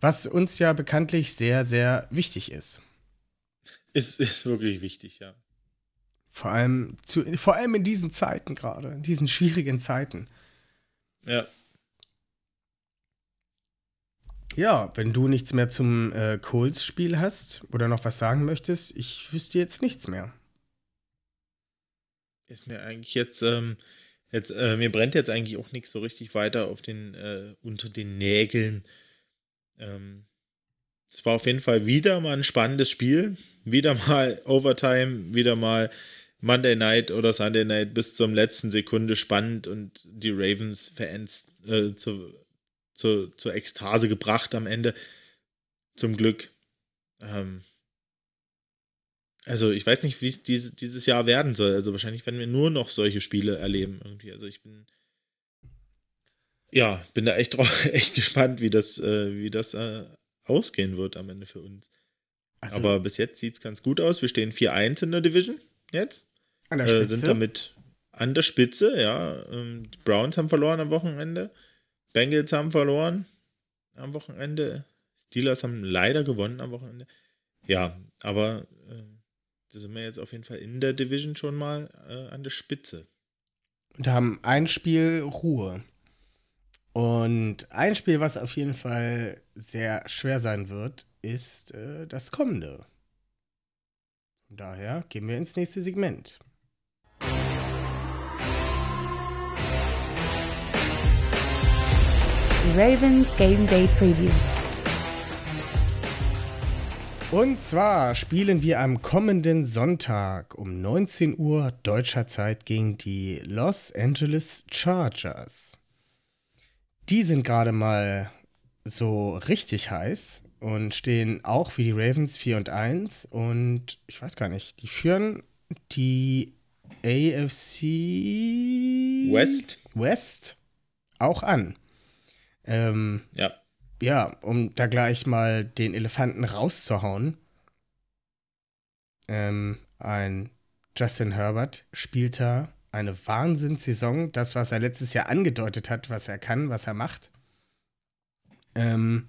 S1: Was uns ja bekanntlich sehr, sehr wichtig ist.
S2: Ist, ist wirklich wichtig, ja.
S1: Vor allem, zu, vor allem in diesen Zeiten gerade, in diesen schwierigen Zeiten.
S2: Ja.
S1: Ja, wenn du nichts mehr zum äh, Coles-Spiel hast oder noch was sagen möchtest, ich wüsste jetzt nichts mehr.
S2: Ist mir eigentlich jetzt, ähm, jetzt äh, mir brennt jetzt eigentlich auch nichts so richtig weiter auf den, äh, unter den Nägeln. Ähm, es war auf jeden Fall wieder mal ein spannendes Spiel. Wieder mal Overtime, wieder mal Monday Night oder Sunday Night bis zum letzten Sekunde spannend und die Ravens-Fans äh, zu, zu, zur Ekstase gebracht am Ende. Zum Glück. Ähm, also ich weiß nicht, wie es diese, dieses Jahr werden soll. Also wahrscheinlich werden wir nur noch solche Spiele erleben irgendwie. Also ich bin ja, bin da echt, echt gespannt, wie das, äh, wie das äh, ausgehen wird am Ende für uns. Also, Aber bis jetzt sieht es ganz gut aus. Wir stehen 4-1 in der Division jetzt.
S1: An der Spitze.
S2: Äh, sind damit an der Spitze, ja. Ähm, die Browns haben verloren am Wochenende. Bengals haben verloren am Wochenende. Steelers haben leider gewonnen am Wochenende. Ja, aber äh, da sind wir jetzt auf jeden Fall in der Division schon mal äh, an der Spitze.
S1: Und haben ein Spiel Ruhe. Und ein Spiel, was auf jeden Fall sehr schwer sein wird, ist äh, das kommende. Von daher gehen wir ins nächste Segment.
S3: Die Ravens Game Day Preview.
S1: Und zwar spielen wir am kommenden Sonntag um 19 Uhr deutscher Zeit gegen die Los Angeles Chargers. Die sind gerade mal so richtig heiß und stehen auch wie die Ravens 4 und 1 und ich weiß gar nicht, die führen die AFC
S2: West,
S1: West auch an. Ähm,
S2: ja.
S1: Ja, um da gleich mal den Elefanten rauszuhauen. Ähm, ein Justin Herbert spielt da eine Wahnsinnssaison. Das, was er letztes Jahr angedeutet hat, was er kann, was er macht. Ähm,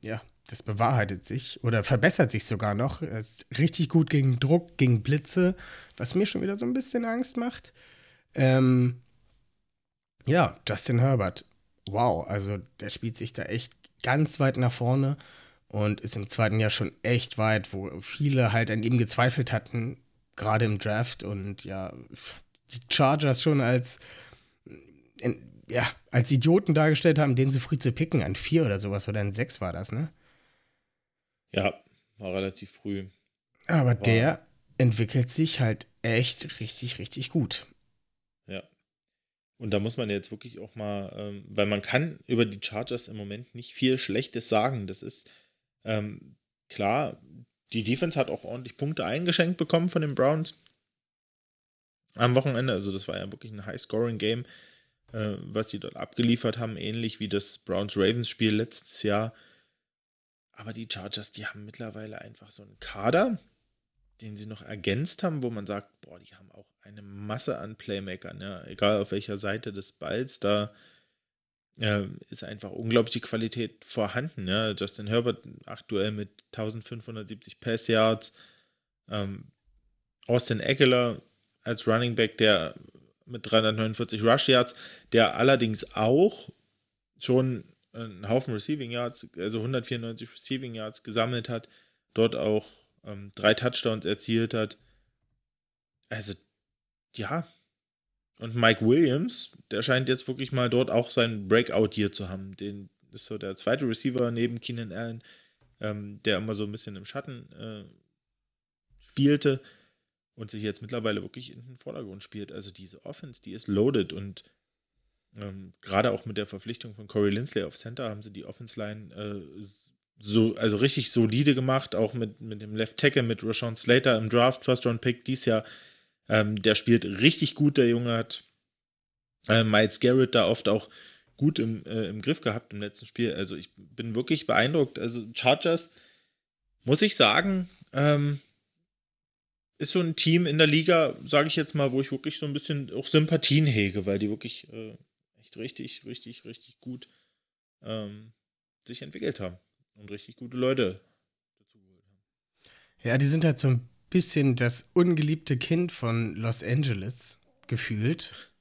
S1: ja, das bewahrheitet sich oder verbessert sich sogar noch. Er ist richtig gut gegen Druck, gegen Blitze, was mir schon wieder so ein bisschen Angst macht. Ähm, ja, Justin Herbert. Wow, also der spielt sich da echt ganz weit nach vorne und ist im zweiten Jahr schon echt weit, wo viele halt an ihm gezweifelt hatten, gerade im Draft und ja, die Chargers schon als ja, als Idioten dargestellt haben, den so früh zu picken, an vier oder sowas, oder an sechs war das, ne?
S2: Ja, war relativ früh.
S1: Aber war der entwickelt sich halt echt richtig, richtig gut.
S2: Und da muss man jetzt wirklich auch mal, ähm, weil man kann über die Chargers im Moment nicht viel Schlechtes sagen. Das ist ähm, klar, die Defense hat auch ordentlich Punkte eingeschenkt bekommen von den Browns am Wochenende. Also das war ja wirklich ein High-Scoring-Game, äh, was die dort abgeliefert haben, ähnlich wie das Browns-Ravens-Spiel letztes Jahr. Aber die Chargers, die haben mittlerweile einfach so einen Kader, den sie noch ergänzt haben, wo man sagt, boah, die haben auch eine Masse an Playmakern, ja, egal auf welcher Seite des Balls, da äh, ist einfach unglaubliche Qualität vorhanden. Ja. Justin Herbert aktuell mit 1570 Pass Yards, ähm, Austin Eckler als Running Back, der mit 349 Rush Yards, der allerdings auch schon einen Haufen Receiving Yards, also 194 Receiving Yards gesammelt hat, dort auch ähm, drei Touchdowns erzielt hat. Also, ja. Und Mike Williams, der scheint jetzt wirklich mal dort auch seinen Breakout hier zu haben. Den ist so der zweite Receiver neben Keenan Allen, ähm, der immer so ein bisschen im Schatten äh, spielte und sich jetzt mittlerweile wirklich in den Vordergrund spielt. Also diese Offense, die ist loaded und ähm, gerade auch mit der Verpflichtung von Corey Lindsley auf Center haben sie die Offense-Line äh, so, also richtig solide gemacht, auch mit, mit dem Left Tackle, mit Rashawn Slater im Draft, First Round Pick dies Jahr. Ähm, der spielt richtig gut, der Junge hat äh, Miles Garrett da oft auch gut im, äh, im Griff gehabt im letzten Spiel. Also ich bin wirklich beeindruckt. Also Chargers, muss ich sagen, ähm, ist so ein Team in der Liga, sage ich jetzt mal, wo ich wirklich so ein bisschen auch Sympathien hege, weil die wirklich äh, echt richtig, richtig, richtig gut ähm, sich entwickelt haben und richtig gute Leute dazu geholt haben.
S1: Ja, die sind halt so ein bisschen das ungeliebte Kind von Los Angeles gefühlt.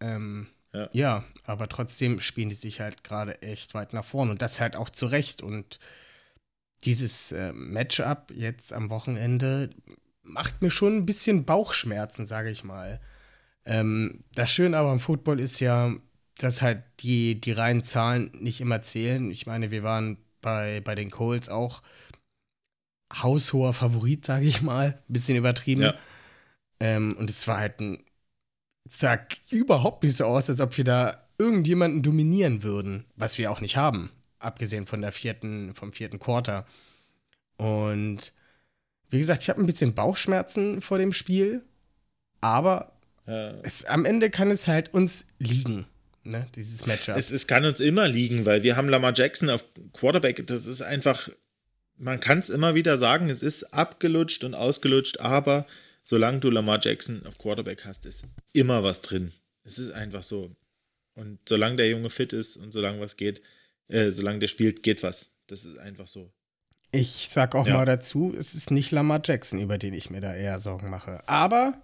S1: Ähm, ja. ja. aber trotzdem spielen die sich halt gerade echt weit nach vorne und das halt auch zu Recht. Und dieses äh, Matchup jetzt am Wochenende macht mir schon ein bisschen Bauchschmerzen, sage ich mal. Ähm, das Schöne aber am Football ist ja, dass halt die, die reinen Zahlen nicht immer zählen. Ich meine, wir waren bei, bei den Colts auch haushoher Favorit, sage ich mal. Bisschen übertrieben. Ja. Ähm, und es war halt ein, sah überhaupt nicht so aus, als ob wir da irgendjemanden dominieren würden, was wir auch nicht haben. Abgesehen von der vierten, vom vierten Quarter. Und wie gesagt, ich habe ein bisschen Bauchschmerzen vor dem Spiel, aber ja. es, am Ende kann es halt uns liegen, ne, dieses Matchup.
S2: Es, es kann uns immer liegen, weil wir haben Lamar Jackson auf Quarterback. Das ist einfach, man kann es immer wieder sagen, es ist abgelutscht und ausgelutscht, aber solange du Lamar Jackson auf Quarterback hast, ist immer was drin. Es ist einfach so. Und solange der Junge fit ist und solange was geht, äh, solange der spielt, geht was. Das ist einfach so.
S1: Ich sag auch ja. mal dazu, es ist nicht Lamar Jackson, über den ich mir da eher Sorgen mache. Aber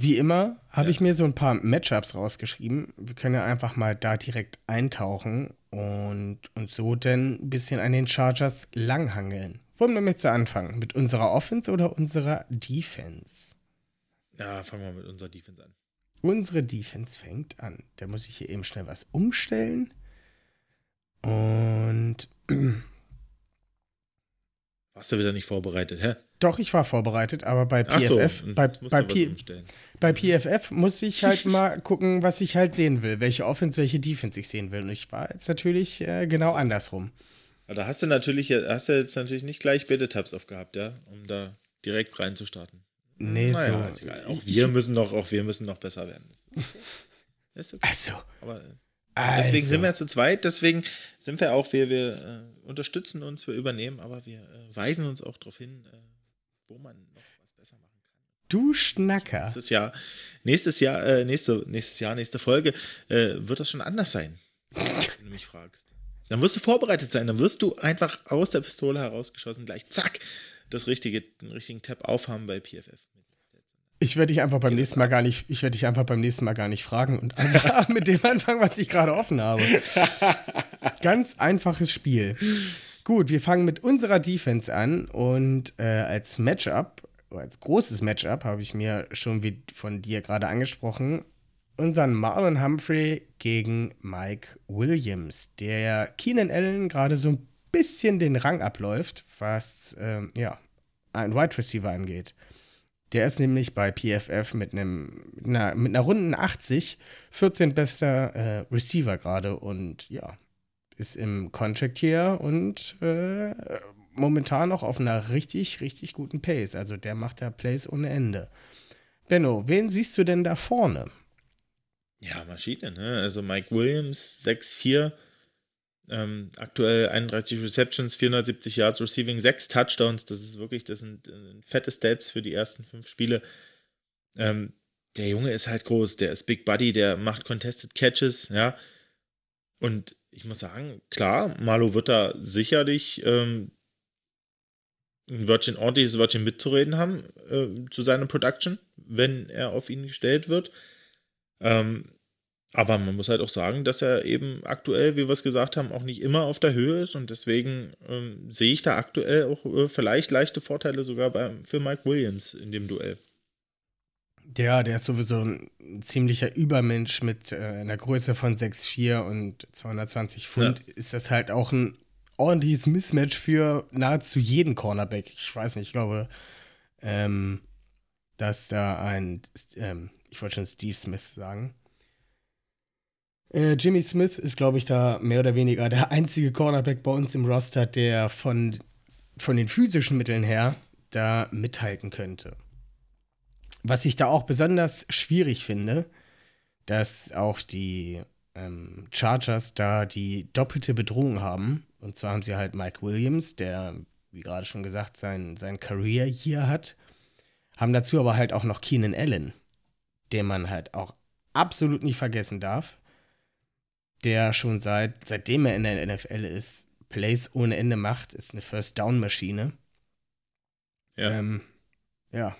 S1: wie immer habe ja. ich mir so ein paar Matchups rausgeschrieben. Wir können ja einfach mal da direkt eintauchen und, und so dann ein bisschen an den Chargers langhangeln. Wollen wir mit zu anfangen? Mit unserer Offense oder unserer Defense?
S2: Ja, fangen wir mit unserer Defense an.
S1: Unsere Defense fängt an. Da muss ich hier eben schnell was umstellen. Und
S2: Warst du wieder nicht vorbereitet, hä?
S1: Doch, ich war vorbereitet, aber bei PFF, so, bei, bei, P, bei PFF muss ich halt mal gucken, was ich halt sehen will, welche Offense, welche Defense ich sehen will. Und ich war jetzt natürlich äh, genau andersrum.
S2: Da hast du natürlich, hast du jetzt natürlich nicht gleich Beta-Tabs aufgehabt, ja, um da direkt reinzustarten.
S1: Nee, naja,
S2: so. Auch wir müssen noch, auch wir müssen noch besser werden.
S1: Ist okay. Also.
S2: Aber also. Deswegen sind wir zu zweit, deswegen sind wir auch, wir, wir äh, unterstützen uns, wir übernehmen, aber wir äh, weisen uns auch darauf hin, äh, wo man noch was besser machen kann.
S1: Du Schnacker.
S2: Nächstes Jahr, nächstes Jahr, äh, nächste, nächstes Jahr, nächste Folge, äh, wird das schon anders sein, wenn du mich fragst. Dann wirst du vorbereitet sein, dann wirst du einfach aus der Pistole herausgeschossen, gleich zack, das richtige, den richtigen Tab aufhaben bei PFF.
S1: Ich werde dich einfach beim nächsten Mal gar nicht, ich werde dich einfach beim nächsten Mal gar nicht fragen und einfach mit dem anfangen, was ich gerade offen habe. Ganz einfaches Spiel. Gut, wir fangen mit unserer Defense an und äh, als Matchup, als großes Matchup, habe ich mir schon wie von dir gerade angesprochen, unseren Marlon Humphrey gegen Mike Williams, der Keenan Allen gerade so ein bisschen den Rang abläuft, was ähm, ja, ein Wide Receiver angeht. Der ist nämlich bei PFF mit, einem, mit, einer, mit einer runden 80 14 bester äh, Receiver gerade und ja, ist im Contract hier und äh, momentan auch auf einer richtig, richtig guten Pace. Also der macht da Plays ohne Ende. Benno, wen siehst du denn da vorne?
S2: Ja, Maschine, ne? Also Mike Williams, 6'4, ähm, aktuell 31 Receptions, 470 Yards Receiving, 6 Touchdowns. Das ist wirklich, das sind äh, fette Stats für die ersten fünf Spiele. Ähm, der Junge ist halt groß, der ist Big Buddy, der macht Contested Catches, ja. Und ich muss sagen, klar, Marlo wird da sicherlich ähm, ein Wörtchen, ordentliches Wörtchen mitzureden haben äh, zu seiner Production, wenn er auf ihn gestellt wird. Ähm, aber man muss halt auch sagen, dass er eben aktuell, wie wir es gesagt haben, auch nicht immer auf der Höhe ist und deswegen ähm, sehe ich da aktuell auch äh, vielleicht leichte Vorteile sogar bei, für Mike Williams in dem Duell.
S1: Ja, der ist sowieso ein ziemlicher Übermensch mit äh, einer Größe von 6'4 und 220 Pfund. Ja. Ist das halt auch ein ordentliches Mismatch für nahezu jeden Cornerback. Ich weiß nicht, ich glaube, ähm, dass da ein, ähm, ich wollte schon Steve Smith sagen. Äh, Jimmy Smith ist, glaube ich, da mehr oder weniger der einzige Cornerback bei uns im Roster, der von, von den physischen Mitteln her da mithalten könnte. Was ich da auch besonders schwierig finde, dass auch die ähm, Chargers da die doppelte Bedrohung haben. Und zwar haben sie halt Mike Williams, der, wie gerade schon gesagt, sein, sein Career hier hat. Haben dazu aber halt auch noch Keenan Allen, den man halt auch absolut nicht vergessen darf. Der schon seit, seitdem er in der NFL ist, Plays ohne Ende macht, ist eine First-Down-Maschine. Ja. Ähm, ja.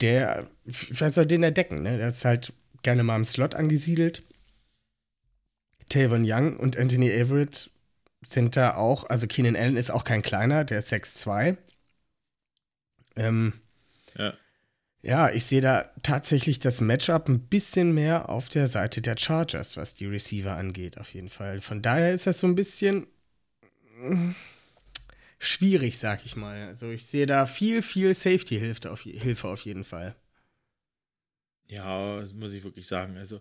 S1: Der, wer soll den erdecken, ne? Der ist halt gerne mal im Slot angesiedelt. Tavon Young und Anthony Everett sind da auch, also Keenan Allen ist auch kein kleiner, der ist 6'2. Ähm, ja. Ja, ich sehe da tatsächlich das Matchup ein bisschen mehr auf der Seite der Chargers, was die Receiver angeht, auf jeden Fall. Von daher ist das so ein bisschen äh, schwierig, sag ich mal. Also ich sehe da viel, viel Safety-Hilfe auf, Hilfe auf jeden Fall.
S2: Ja, das muss ich wirklich sagen. Also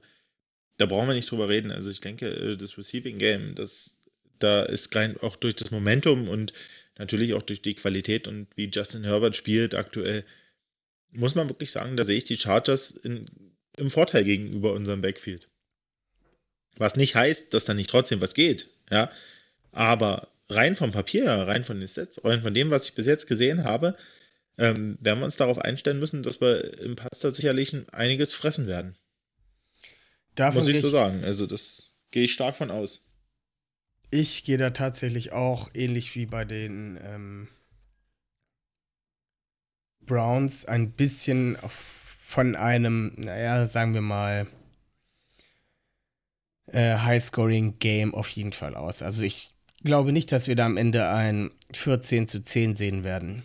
S2: da brauchen wir nicht drüber reden. Also ich denke, äh, das Receiving Game, das, da ist rein auch durch das Momentum und natürlich auch durch die Qualität und wie Justin Herbert spielt aktuell, muss man wirklich sagen, da sehe ich die Chargers in, im Vorteil gegenüber unserem Backfield. Was nicht heißt, dass da nicht trotzdem was geht, ja. Aber rein vom Papier, rein von den Sets, rein von dem, was ich bis jetzt gesehen habe, ähm, werden wir uns darauf einstellen müssen, dass wir im Pasta sicherlich einiges fressen werden. Davon Muss ich so sagen. Also, das gehe ich stark von aus.
S1: Ich gehe da tatsächlich auch ähnlich wie bei den ähm, Browns ein bisschen von einem, naja, sagen wir mal, äh, High-Scoring-Game auf jeden Fall aus. Also ich glaube nicht, dass wir da am Ende ein 14 zu 10 sehen werden.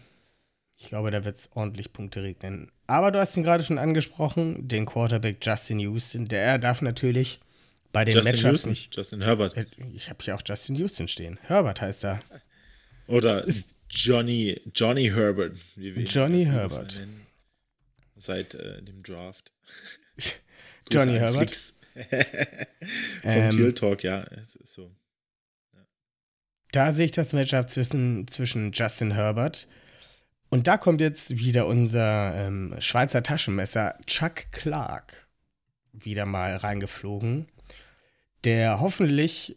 S1: Ich glaube, da wird es ordentlich Punkte regnen. Aber du hast ihn gerade schon angesprochen, den Quarterback Justin Houston. Der darf natürlich bei den Justin Matchups
S2: Houston, nicht. Justin Herbert. Äh,
S1: ich habe hier auch Justin Houston stehen. Herbert heißt er.
S2: Oder ist Johnny, Johnny Herbert.
S1: Johnny Herbert.
S2: Seit äh, dem Draft.
S1: Johnny Herbert.
S2: Vom ähm, Talk, ja. Es ist so.
S1: Ja. Da sehe ich das Matchup zwischen, zwischen Justin Herbert und da kommt jetzt wieder unser ähm, Schweizer Taschenmesser Chuck Clark wieder mal reingeflogen, der hoffentlich,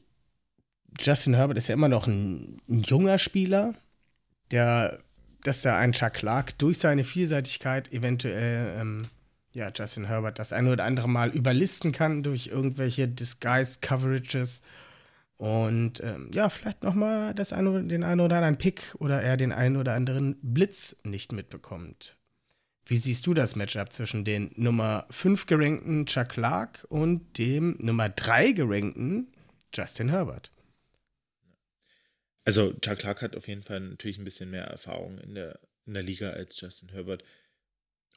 S1: Justin Herbert ist ja immer noch ein, ein junger Spieler, der, dass da ein Chuck Clark durch seine Vielseitigkeit eventuell, ähm, ja, Justin Herbert das eine oder andere Mal überlisten kann durch irgendwelche Disguise-Coverages und ähm, ja, vielleicht nochmal den einen oder anderen Pick oder er den einen oder anderen Blitz nicht mitbekommt. Wie siehst du das Matchup zwischen den Nummer 5 gerankten Chuck Clark und dem Nummer 3 gerankten Justin Herbert?
S2: Also Chuck Clark hat auf jeden Fall natürlich ein bisschen mehr Erfahrung in der, in der Liga als Justin Herbert.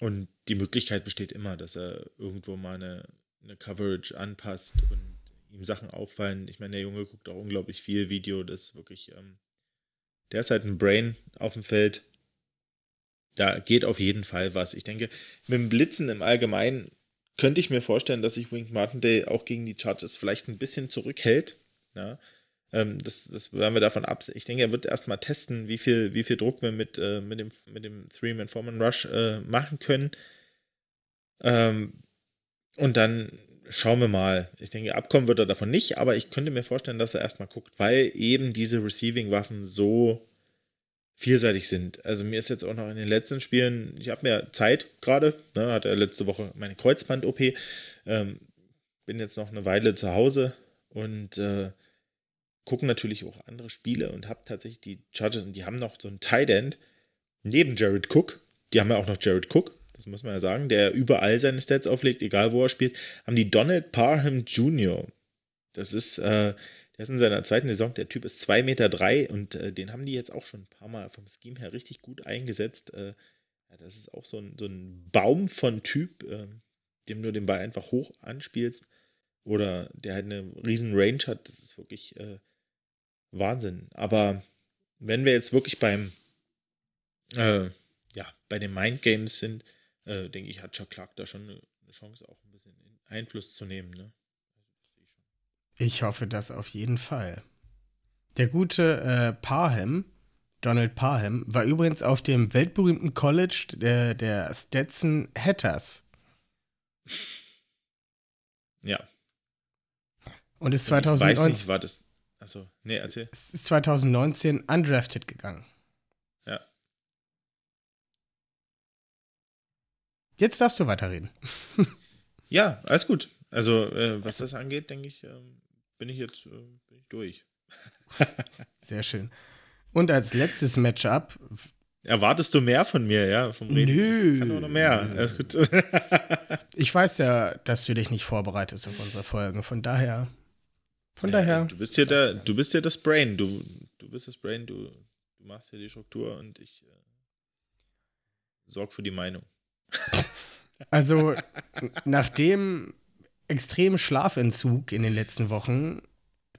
S2: Und die Möglichkeit besteht immer, dass er irgendwo mal eine, eine Coverage anpasst und ihm Sachen auffallen. Ich meine, der Junge guckt auch unglaublich viel Video, das wirklich, ähm, der ist halt ein Brain auf dem Feld. Da geht auf jeden Fall was. Ich denke, mit dem Blitzen im Allgemeinen könnte ich mir vorstellen, dass sich Wink Martindale auch gegen die Chargers vielleicht ein bisschen zurückhält. Ja, ähm, das, das werden wir davon ab. Ich denke, er wird erstmal testen, wie viel, wie viel Druck wir mit, äh, mit dem, mit dem Three-Man-Foreman-Rush äh, machen können. Ähm, und dann schauen wir mal. Ich denke, abkommen wird er davon nicht, aber ich könnte mir vorstellen, dass er erstmal guckt, weil eben diese Receiving-Waffen so vielseitig sind. Also mir ist jetzt auch noch in den letzten Spielen, ich habe mehr Zeit gerade, ne, hatte letzte Woche meine Kreuzband-OP, ähm, bin jetzt noch eine Weile zu Hause und äh, gucke natürlich auch andere Spiele und habe tatsächlich die Chargers und die haben noch so einen Tight End neben Jared Cook. Die haben ja auch noch Jared Cook, das muss man ja sagen, der überall seine Stats auflegt, egal wo er spielt. Haben die Donald Parham Jr. Das ist, äh, der ist in seiner zweiten Saison, der Typ ist 2,3 Meter drei und äh, den haben die jetzt auch schon ein paar Mal vom Scheme her richtig gut eingesetzt. Äh, ja, das ist auch so ein, so ein Baum von Typ, äh, dem du den Ball einfach hoch anspielst oder der halt eine riesen Range hat. Das ist wirklich äh, Wahnsinn. Aber wenn wir jetzt wirklich beim, äh, ja, bei den Mind Games sind, äh, denke ich, hat Chuck Clark da schon eine, Chance, auch ein bisschen Einfluss zu nehmen. Ne?
S1: Ich hoffe das auf jeden Fall. Der gute äh, Parham, Donald Parham, war übrigens auf dem weltberühmten College der, der Stetson Hatters.
S2: Ja.
S1: Und ist
S2: Ich weiß
S1: 2019,
S2: nicht, war das. Achso, nee, erzähl.
S1: es ist 2019 undrafted gegangen.
S2: Ja.
S1: Jetzt darfst du weiterreden.
S2: Ja, alles gut. Also, äh, was das angeht, denke ich, ähm, bin ich jetzt äh, bin ich durch.
S1: Sehr schön. Und als letztes Matchup,
S2: Erwartest du mehr von mir, ja? Vom Reden?
S1: Nö.
S2: Ich kann auch noch mehr. Alles gut.
S1: ich weiß ja, dass du dich nicht vorbereitest auf unsere Folgen, von daher, von daher,
S2: Du bist hier der, du bist hier das Brain. Du, du bist das Brain, du, du machst hier die Struktur und ich äh, sorg für die Meinung.
S1: also nach dem extremen Schlafentzug in den letzten Wochen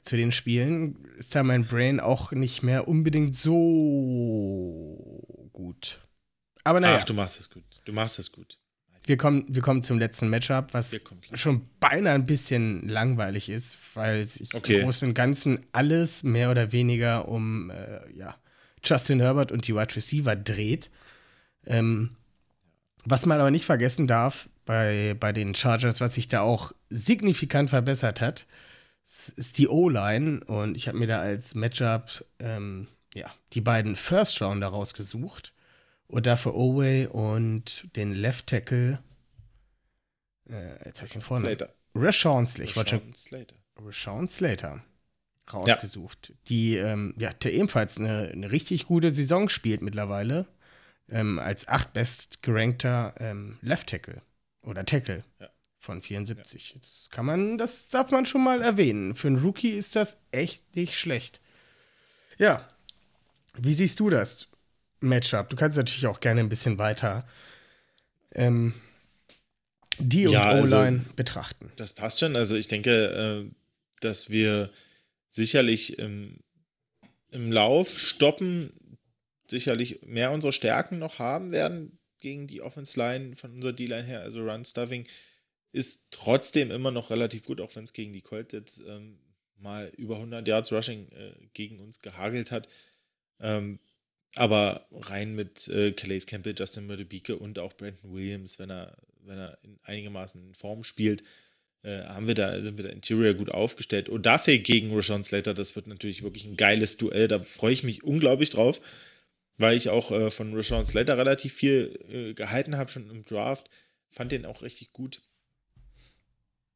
S1: zu den Spielen ist da mein Brain auch nicht mehr unbedingt so gut. Aber naja,
S2: Ach, du machst es gut. Du machst es gut.
S1: wir, kommen, wir kommen zum letzten Matchup, was schon beinahe ein bisschen langweilig ist, weil sich
S2: Okay.
S1: im Großen und Ganzen alles mehr oder weniger um äh, ja, Justin Herbert und die Wide Receiver dreht. Ähm, was man aber nicht vergessen darf bei, bei den Chargers, was sich da auch signifikant verbessert hat, ist die O-Line. Und ich habe mir da als Matchup ähm, ja, die beiden First Rounder rausgesucht. Und dafür Oway und den Left Tackle. Äh, jetzt habe ich den vorne.
S2: Slater.
S1: Rashawn Slater.
S2: Rashawn Slater.
S1: Rashawn Slater rausgesucht. Die, ähm, ja, der ebenfalls eine, eine richtig gute Saison spielt mittlerweile. Ähm, als acht bestgerankter ähm, Left Tackle oder Tackle
S2: Ja.
S1: von 74. Das kann man, das darf man schon mal erwähnen. Für einen Rookie ist das echt nicht schlecht. Ja. Wie siehst du das Matchup? Du kannst natürlich auch gerne ein bisschen weiter ähm, die
S2: Ja,
S1: und
S2: also-
S1: O-Line betrachten.
S2: Das passt schon. Also ich denke, äh, dass wir sicherlich im, im Lauf stoppen, sicherlich mehr unsere Stärken noch haben werden gegen die Offense Line von unserer D-Line her. Also Run Stuffing ist trotzdem immer noch relativ gut, auch wenn es gegen die Colts jetzt ähm, mal über 100 Yards Rushing äh, gegen uns gehagelt hat. Ähm, aber rein mit äh, Calais Campbell, Justin Murdebike und auch Brandon Williams, wenn er, wenn er in einigermaßen in Form spielt, äh, haben wir da, sind wir da Interior gut aufgestellt. Und dafür gegen Rashawn Slater, das wird natürlich wirklich ein geiles Duell. Da freue ich mich unglaublich drauf, weil ich auch äh, von Rashawn Slater relativ viel äh, gehalten habe, schon im Draft. Fand den auch richtig gut.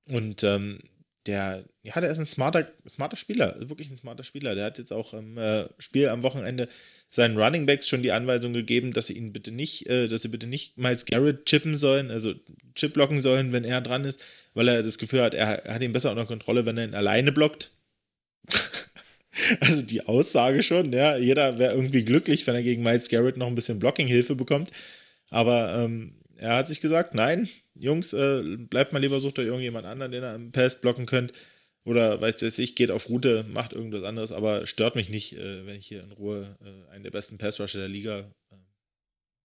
S2: Und ähm, der, ja, der ist ein smarter, smarter Spieler, wirklich ein smarter Spieler. Der hat jetzt auch im äh, Spiel am Wochenende seinen Running Backs schon die Anweisung gegeben, dass sie ihn bitte nicht, äh, dass sie bitte nicht Miles Garrett chippen sollen, also chip blocken sollen, wenn er dran ist, weil er das Gefühl hat, er, hat ihn besser unter Kontrolle, wenn er ihn alleine blockt. Also die Aussage schon, ja, jeder wäre irgendwie glücklich, wenn er gegen Miles Garrett noch ein bisschen Blocking-Hilfe bekommt. Aber ähm, er hat sich gesagt, nein, Jungs, äh, bleibt mal lieber, sucht euch irgendjemand anderen, den ihr im Pass blocken könnt. Oder weiß jetzt ich, geht auf Route, macht irgendwas anderes, aber stört mich nicht, äh, wenn ich hier in Ruhe äh, einen der besten Passrusher der Liga äh,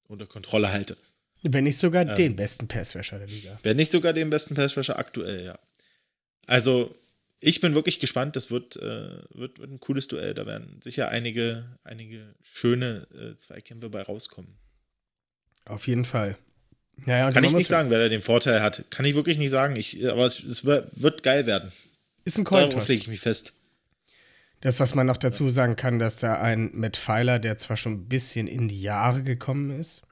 S2: unter Kontrolle halte.
S1: Wenn nicht sogar
S2: Ähm.
S1: den besten Passrusher der Liga.
S2: Wenn nicht sogar den besten Passrusher aktuell, ja. Also, ich bin wirklich gespannt. Das wird, äh, wird, wird ein cooles Duell. Da werden sicher einige, einige schöne äh, Zweikämpfe bei rauskommen.
S1: Auf jeden Fall. Naja, und
S2: Kann ich nicht sagen, wer da den Vorteil hat. Kann ich wirklich nicht sagen. Ich, aber es, es wird, geil werden.
S1: Ist ein
S2: Darauf
S1: Cointoss.
S2: lege ich mich fest.
S1: Das, was man noch dazu sagen kann, dass da ein Matt Pfeiler, der zwar schon ein bisschen in die Jahre gekommen ist.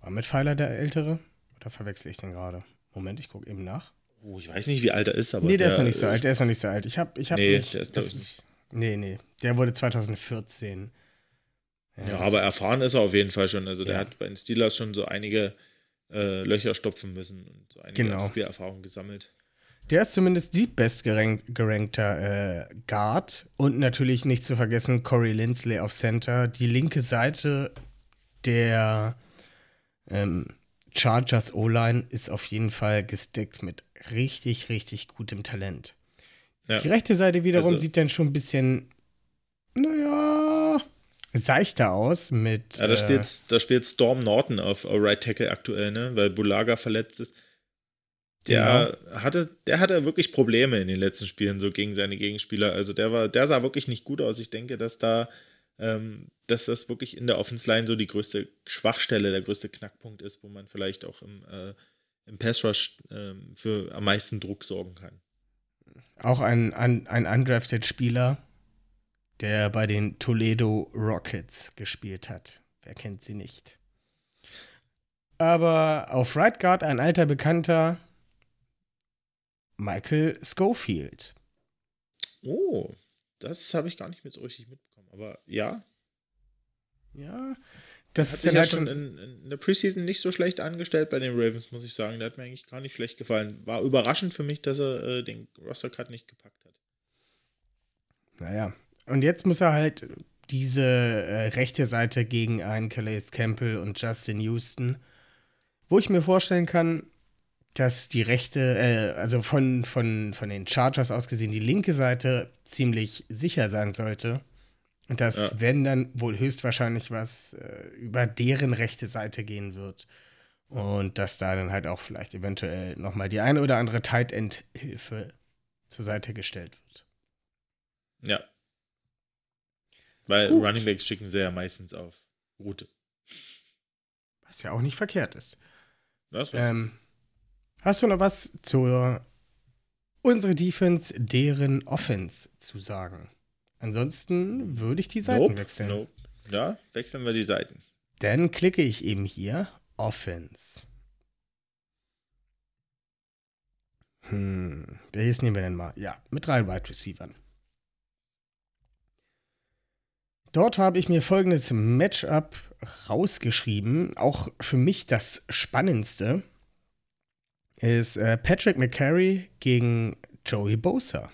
S1: War Matt Pfeiler der Ältere? Oder verwechsel ich den gerade? Moment, ich gucke eben nach.
S2: Oh, ich weiß nicht, wie alt er ist, aber.
S1: nee, der, ist noch nicht so alt. Der ist noch nicht so alt. Ich habe ich hab
S2: Nee,
S1: mich,
S2: der ist,
S1: das
S2: ich,
S1: ist, Nee, nee. Der wurde 2014.
S2: Ja, aber erfahren ist er auf jeden Fall schon. Also der
S1: Ja.
S2: hat bei den Steelers schon so einige äh, Löcher stopfen müssen und so einige
S1: Genau.
S2: Spielerfahrung gesammelt.
S1: Der ist zumindest die bestgerankter äh, Guard. Und natürlich nicht zu vergessen Corey Lindsley auf Center. Die linke Seite der ähm, Chargers O-Line ist auf jeden Fall gestickt mit richtig, richtig gutem Talent.
S2: Ja.
S1: Die rechte Seite wiederum
S2: Also-
S1: sieht dann schon ein bisschen, naja, seichter aus mit.
S2: Ja, da
S1: äh,
S2: spielt, da spielt Storm Norton auf auf Right Tackle aktuell, ne? weil Bulaga verletzt ist. Der hatte, der hatte wirklich Probleme in den letzten Spielen so gegen seine Gegenspieler. Also der war, der sah wirklich nicht gut aus. Ich denke, dass da, ähm, dass das wirklich in der Offense Line so die größte Schwachstelle, der größte Knackpunkt ist, wo man vielleicht auch im, äh, im Pass Rush ähm, für am meisten Druck sorgen kann.
S1: Auch ein, ein, ein undrafted Spieler, der bei den Toledo Rockets gespielt hat. Wer kennt sie nicht? Aber auf Right Guard ein alter Bekannter, Michael Schofield.
S2: Oh, das habe ich gar nicht mit so richtig mitbekommen. Aber ja,
S1: Ja, das
S2: hat
S1: ist
S2: sich ja
S1: halt
S2: schon in, in der Preseason nicht so schlecht angestellt bei den Ravens, muss ich sagen. Der hat mir eigentlich gar nicht schlecht gefallen. War überraschend für mich, dass er äh, den Roster-Cut nicht gepackt hat.
S1: Naja. Und jetzt muss er halt diese äh, rechte Seite gegen einen Calais Campbell und Justin Houston, wo ich mir vorstellen kann, dass die rechte, äh, also von, von, von den Chargers aus gesehen, die linke Seite ziemlich sicher sein sollte. Und dass,
S2: Ja.
S1: wenn dann wohl höchstwahrscheinlich was äh, über deren rechte Seite gehen wird. Und dass da dann halt auch vielleicht eventuell nochmal die eine oder andere Tight End Hilfe zur Seite gestellt wird.
S2: Ja. Weil
S1: Gut.
S2: Running Backs schicken sie ja meistens auf Route.
S1: Was ja auch nicht verkehrt ist.
S2: Das
S1: Ähm, hast du noch was zur unsere Defense, deren Offense zu sagen? Ansonsten würde ich die Seiten
S2: nope,
S1: wechseln.
S2: Nope. Ja, wechseln wir die Seiten.
S1: Dann klicke ich eben hier Offense. Hm, welches nehmen wir denn mal? Ja, mit drei Wide Receivern. Dort habe ich mir folgendes Matchup rausgeschrieben. Auch für mich das spannendste ist äh, Patrick McCary gegen Joey Bosa.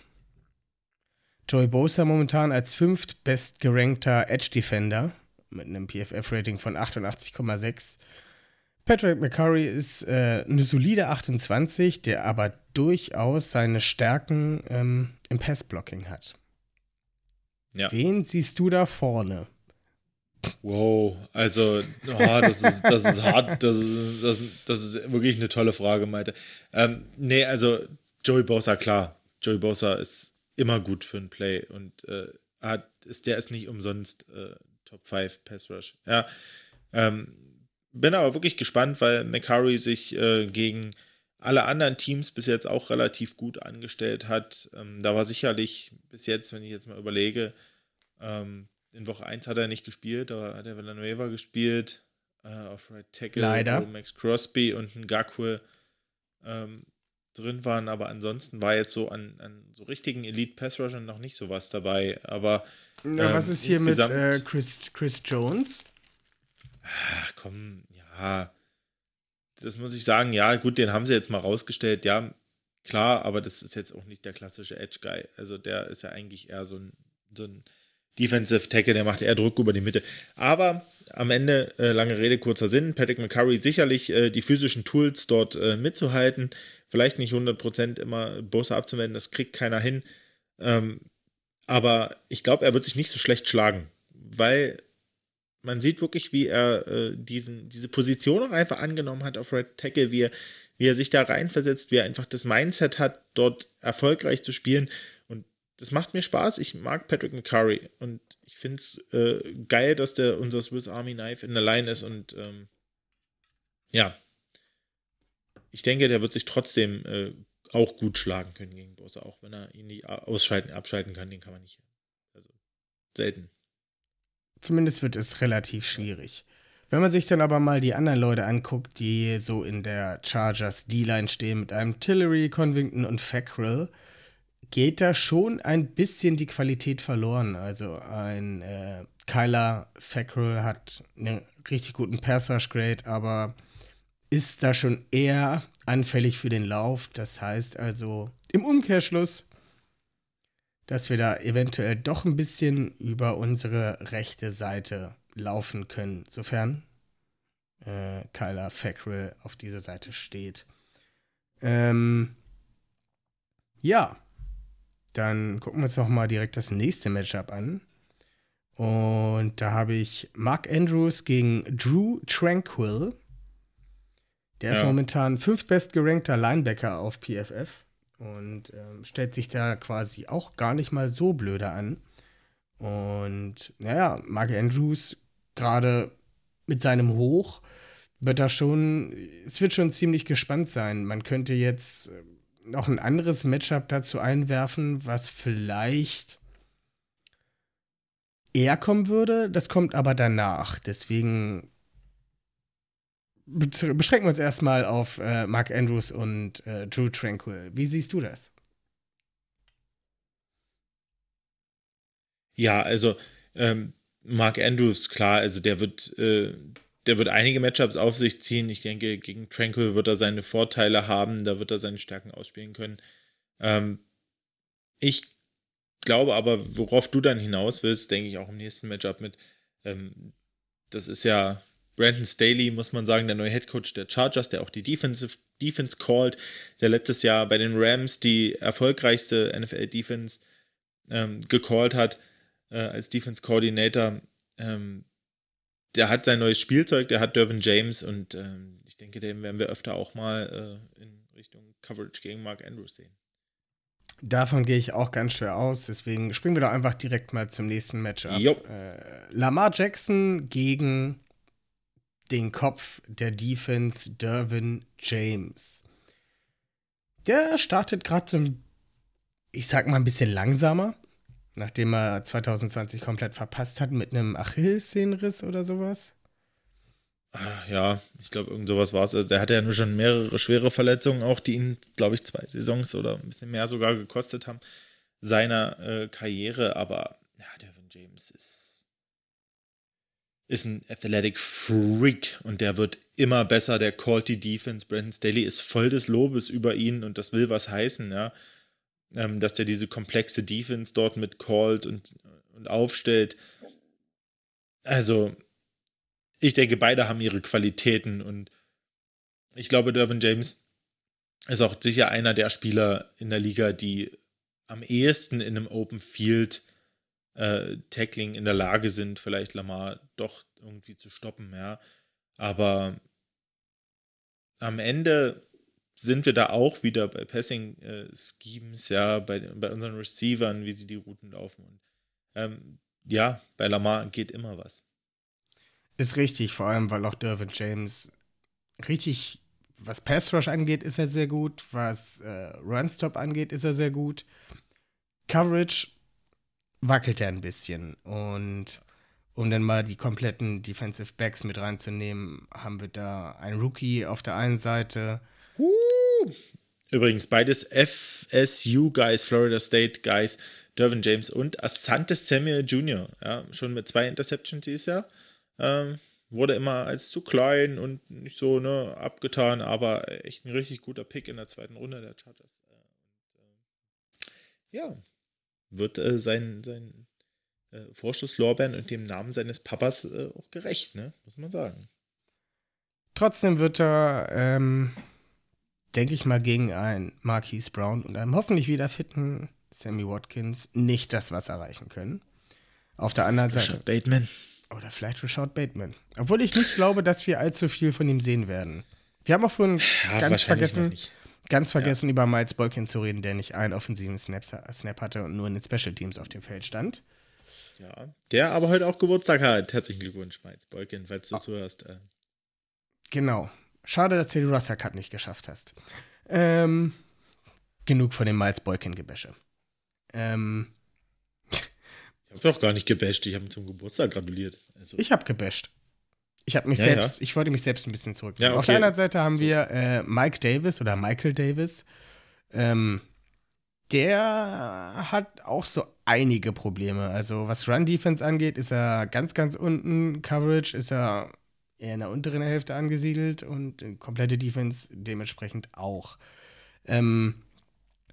S1: Joey Bosa momentan als fünft bestgerankter Edge Defender mit einem PFF-Rating von 88,6. Patrick McCurry ist äh, eine solide 28, der aber durchaus seine Stärken ähm, im Passblocking hat.
S2: Ja.
S1: Wen siehst du da vorne?
S2: Wow, also, oh, das, ist, das ist hart, das ist, das, das ist wirklich eine tolle Frage, Malte. Ähm, nee, also Joey Bosa, klar. Joey Bosa ist immer gut für ein Play und äh, hat, ist, der ist nicht umsonst äh, Top 5 Pass Rush. Ja, ähm, bin aber wirklich gespannt, weil McCurry sich äh, gegen alle anderen Teams bis jetzt auch relativ gut angestellt hat. Ähm, da war sicherlich bis jetzt, wenn ich jetzt mal überlege, ähm, in Woche 1 hat er nicht gespielt, da hat er Villanueva gespielt, äh, auf Right Tackle,
S1: Leider.
S2: Max Crosby und ein Gakwe ähm, drin waren, aber ansonsten war jetzt so an, an so richtigen Elite-Pass-Rushern noch nicht so was dabei, aber
S1: Na,
S2: Ähm,
S1: was ist hier mit äh, Chris, Chris Jones?
S2: Ach komm, ja. Das muss ich sagen, ja, gut, den haben sie jetzt mal rausgestellt, ja, klar, aber das ist jetzt auch nicht der klassische Edge-Guy. Also der ist ja eigentlich eher so ein, so ein Defensive Tackle, der macht eher Druck über die Mitte. Aber am Ende, äh, lange Rede, kurzer Sinn, Patrick McCurry sicherlich äh, die physischen Tools dort äh, mitzuhalten. Vielleicht nicht 100% immer Bosa abzuwenden, das kriegt keiner hin. Ähm, aber ich glaube, er wird sich nicht so schlecht schlagen, weil man sieht wirklich, wie er äh, diesen, diese Position auch einfach angenommen hat auf Red Tackle, wie er, wie er sich da reinversetzt, wie er einfach das Mindset hat, dort erfolgreich zu spielen. Das macht mir Spaß. Ich mag Patrick McCurry und ich finde es äh, geil, dass der unser Swiss Army Knife in der Line ist und ähm, ja, ich denke, der wird sich trotzdem äh, auch gut schlagen können gegen Bosa, auch wenn er ihn nicht ausschalten, abschalten kann, den kann man nicht. Also selten.
S1: Zumindest wird es relativ schwierig. Wenn man sich dann aber mal die anderen Leute anguckt, die so in der Chargers D-Line stehen mit einem Tillery, Convington und Fackrell, geht da schon ein bisschen die Qualität verloren. Also ein äh, Kyler Fackrell hat einen richtig guten Pass Rush Grade, aber ist da schon eher anfällig für den Lauf. Das heißt also im Umkehrschluss, dass wir da eventuell doch ein bisschen über unsere rechte Seite laufen können, sofern äh, Kyler Fackrell auf dieser Seite steht. Ähm, ja, dann gucken wir uns noch mal direkt das nächste Matchup an. Und da habe ich Mark Andrews gegen Drew Tranquil. Der ja. ist momentan fünftbest gerankter Linebacker auf PFF und ähm, stellt sich da quasi auch gar nicht mal so blöde an. Und naja, Mark Andrews gerade mit seinem Hoch wird da schon, es wird schon ziemlich gespannt sein. Man könnte jetzt noch ein anderes Matchup dazu einwerfen, was vielleicht eher kommen würde. Das kommt aber danach. Deswegen beschränken wir uns erstmal auf äh, Mark Andrews und äh, Drew Tranquil. Wie siehst du das?
S2: Ja, also ähm, Mark Andrews, klar, also der wird, äh, der wird einige Matchups auf sich ziehen. Ich denke, gegen Tranquil wird er seine Vorteile haben, da wird er seine Stärken ausspielen können. Ähm, ich glaube aber, worauf du dann hinaus willst, denke ich auch im nächsten Matchup mit, ähm, das ist ja Brandon Staley, muss man sagen, der neue Headcoach der Chargers, der auch die Defensive, Defense called, der letztes Jahr bei den Rams die erfolgreichste NFL-Defense ähm, gecallt hat äh, als Defense Coordinator. Ähm, der hat sein neues Spielzeug, der hat Dervin James und ähm, ich denke, den werden wir öfter auch mal äh, in Richtung Coverage gegen Mark Andrews sehen.
S1: Davon gehe ich auch ganz schwer aus, deswegen springen wir doch einfach direkt mal zum nächsten Matchup. Äh, Lamar Jackson gegen den Kopf der Defense, Dervin James. Der startet gerade so ein, ich sag mal, ein bisschen langsamer, nachdem er 2020 komplett verpasst hat mit einem Achillessehnenriss oder sowas.
S2: Ah, ja, ich glaube, irgend sowas war es. Also, der hatte ja nur schon mehrere schwere Verletzungen, auch die ihn, glaube ich, zwei Saisons oder ein bisschen mehr sogar gekostet haben, seiner äh, Karriere. Aber ja, Dervin James ist ist ein Athletic Freak und der wird immer besser. Der callt die Defense. Brandon Staley ist voll des Lobes über ihn und das will was heißen, ja. Ähm, dass der diese komplexe Defense dort mit callt und, und aufstellt. Also, ich denke, beide haben ihre Qualitäten und ich glaube, Dervin James ist auch sicher einer der Spieler in der Liga, die am ehesten in einem Open Field äh, Tackling in der Lage sind, vielleicht Lamar doch irgendwie zu stoppen, ja. Aber am Ende sind wir da auch wieder bei Passing äh, Schemes, ja, bei, bei unseren Receivern, wie sie die Routen laufen. Und ähm, ja, bei Lamar geht immer was.
S1: Ist richtig, vor allem, weil auch Dervin James richtig, was Pass Rush angeht, ist er sehr gut. Was äh, Runstop angeht, ist er sehr gut. Coverage wackelt er ein bisschen. Und um dann mal die kompletten Defensive Backs mit reinzunehmen, haben wir da einen Rookie auf der einen Seite.
S2: Übrigens beides FSU-Guys, Florida State-Guys, Dervin James und Asante Samuel Jr., ja, schon mit zwei Interceptions dieses Jahr. Ähm, wurde immer als zu klein und nicht so ne, abgetan, aber echt ein richtig guter Pick in der zweiten Runde der Chargers. Äh, ja, wird äh, sein, sein äh, Vorschusslorbeeren und dem Namen seines Papas äh, auch gerecht, ne? muss man sagen.
S1: Trotzdem wird er, ähm, denke ich mal, gegen einen Marquise Brown und einem hoffentlich wieder fitten Sammy Watkins nicht das was erreichen können. Auf der anderen Seite.
S2: Rashad Bateman.
S1: Oder vielleicht Rashad Bateman. Obwohl ich nicht glaube, dass wir allzu viel von ihm sehen werden. Wir haben auch vorhin ja, ganz vergessen, Ganz vergessen, ja. über Miles Boykin zu reden, der nicht einen offensiven Snap, Snap hatte und nur in den Special Teams auf dem Feld stand.
S2: Ja, der aber heute auch Geburtstag hat. Herzlichen Glückwunsch, Miles Boykin, falls du oh. zuhörst. Äh.
S1: Genau. Schade, dass du den Roster Cut nicht geschafft hast. Ähm, genug von dem Miles Boykin-Gebäsche. Ähm,
S2: ich habe doch gar nicht gebasht, ich habe ihm zum Geburtstag gratuliert.
S1: Also. Ich habe gebasht. Ich habe mich ja, selbst, ja. ich wollte mich selbst ein bisschen zurücknehmen. Ja, okay. Auf der anderen Seite haben wir äh, Mike Davis oder Michael Davis. Ähm, der hat auch so einige Probleme. Also was Run-Defense angeht, ist er ganz, ganz unten. Coverage ist er eher in der unteren Hälfte angesiedelt und komplette Defense dementsprechend auch. Ähm,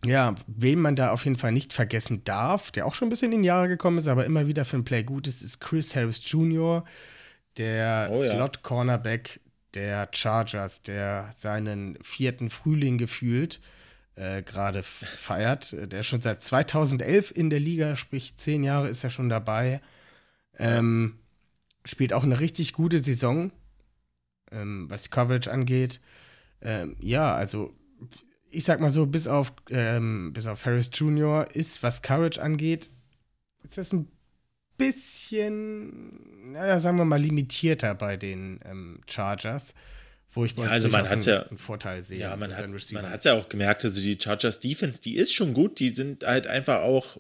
S1: ja, wen man da auf jeden Fall nicht vergessen darf, der auch schon ein bisschen in die Jahre gekommen ist, aber immer wieder für ein Play gut ist, ist Chris Harris Jr., der oh, ja. Slot-Cornerback der Chargers, der seinen vierten Frühling gefühlt äh, gerade feiert. Der ist schon seit 2011 in der Liga, sprich zehn Jahre ist er schon dabei. Ähm, spielt auch eine richtig gute Saison, ähm, was die Coverage angeht. Ähm, ja, also ich sag mal so, bis auf, ähm, bis auf Harris Jr. ist, was Courage angeht, ist das ein bisschen, naja, sagen wir mal, limitierter bei den ähm, Chargers. Wo ich
S2: ja, also man hat's ja,
S1: einen Vorteil sehe.
S2: Ja, man hat es ja auch gemerkt, also die Chargers Defense, die ist schon gut, die sind halt einfach auch,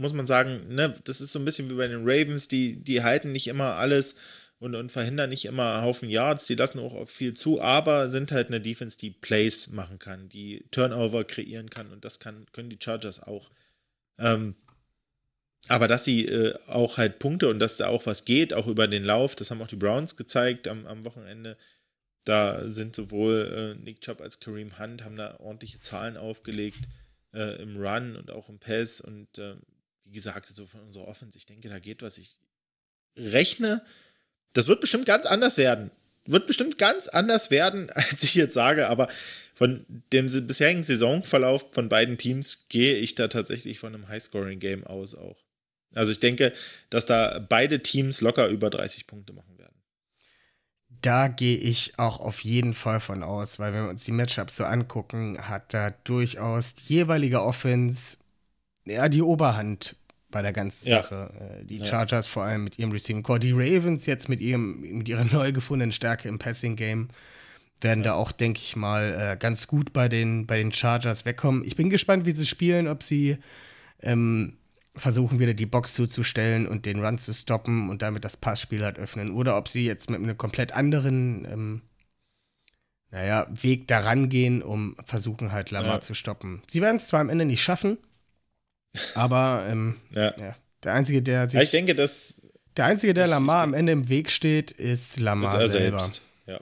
S2: muss man sagen, ne, das ist so ein bisschen wie bei den Ravens, die, die halten nicht immer alles und, und verhindern nicht immer Haufen Yards, die lassen auch viel zu, aber sind halt eine Defense, die Plays machen kann, die Turnover kreieren kann und das kann, können die Chargers auch. Ähm, aber dass sie äh, auch halt Punkte und dass da auch was geht, auch über den Lauf, das haben auch die Browns gezeigt am, am Wochenende. Da sind sowohl äh, Nick Chubb als Kareem Hunt, haben da ordentliche Zahlen aufgelegt äh, im Run und auch im Pass. Und äh, wie gesagt, so von unserer Offense, ich denke, da geht was. Ich rechne das wird bestimmt ganz anders werden. Wird bestimmt ganz anders werden, als ich jetzt sage, aber von dem bisherigen Saisonverlauf von beiden Teams gehe ich da tatsächlich von einem Highscoring-Game aus auch. Also ich denke, dass da beide Teams locker über 30 Punkte machen werden.
S1: Da gehe ich auch auf jeden Fall von aus, weil wenn wir uns die Matchups so angucken, hat da durchaus die jeweilige Offense ja die Oberhand bei der ganzen ja. Sache. Äh, die Chargers ja. vor allem mit ihrem Receiving Core, die Ravens jetzt mit ihrem mit ihrer neu gefundenen Stärke im Passing Game werden ja. da auch, denke ich mal, äh, ganz gut bei den, bei den Chargers wegkommen. Ich bin gespannt, wie sie spielen, ob sie ähm, versuchen, wieder die Box zuzustellen und den Run zu stoppen und damit das Passspiel halt öffnen. Oder ob sie jetzt mit einem komplett anderen, ähm, naja, Weg daran gehen, um versuchen halt Lamar zu stoppen. Sie werden es zwar am Ende nicht schaffen, aber ähm, ja. ja. der Einzige, der sich.
S2: ich denke, dass.
S1: Der Einzige, der Lamar am Ende im Weg steht, ist Lamar ist er selber. Selbst.
S2: Ja,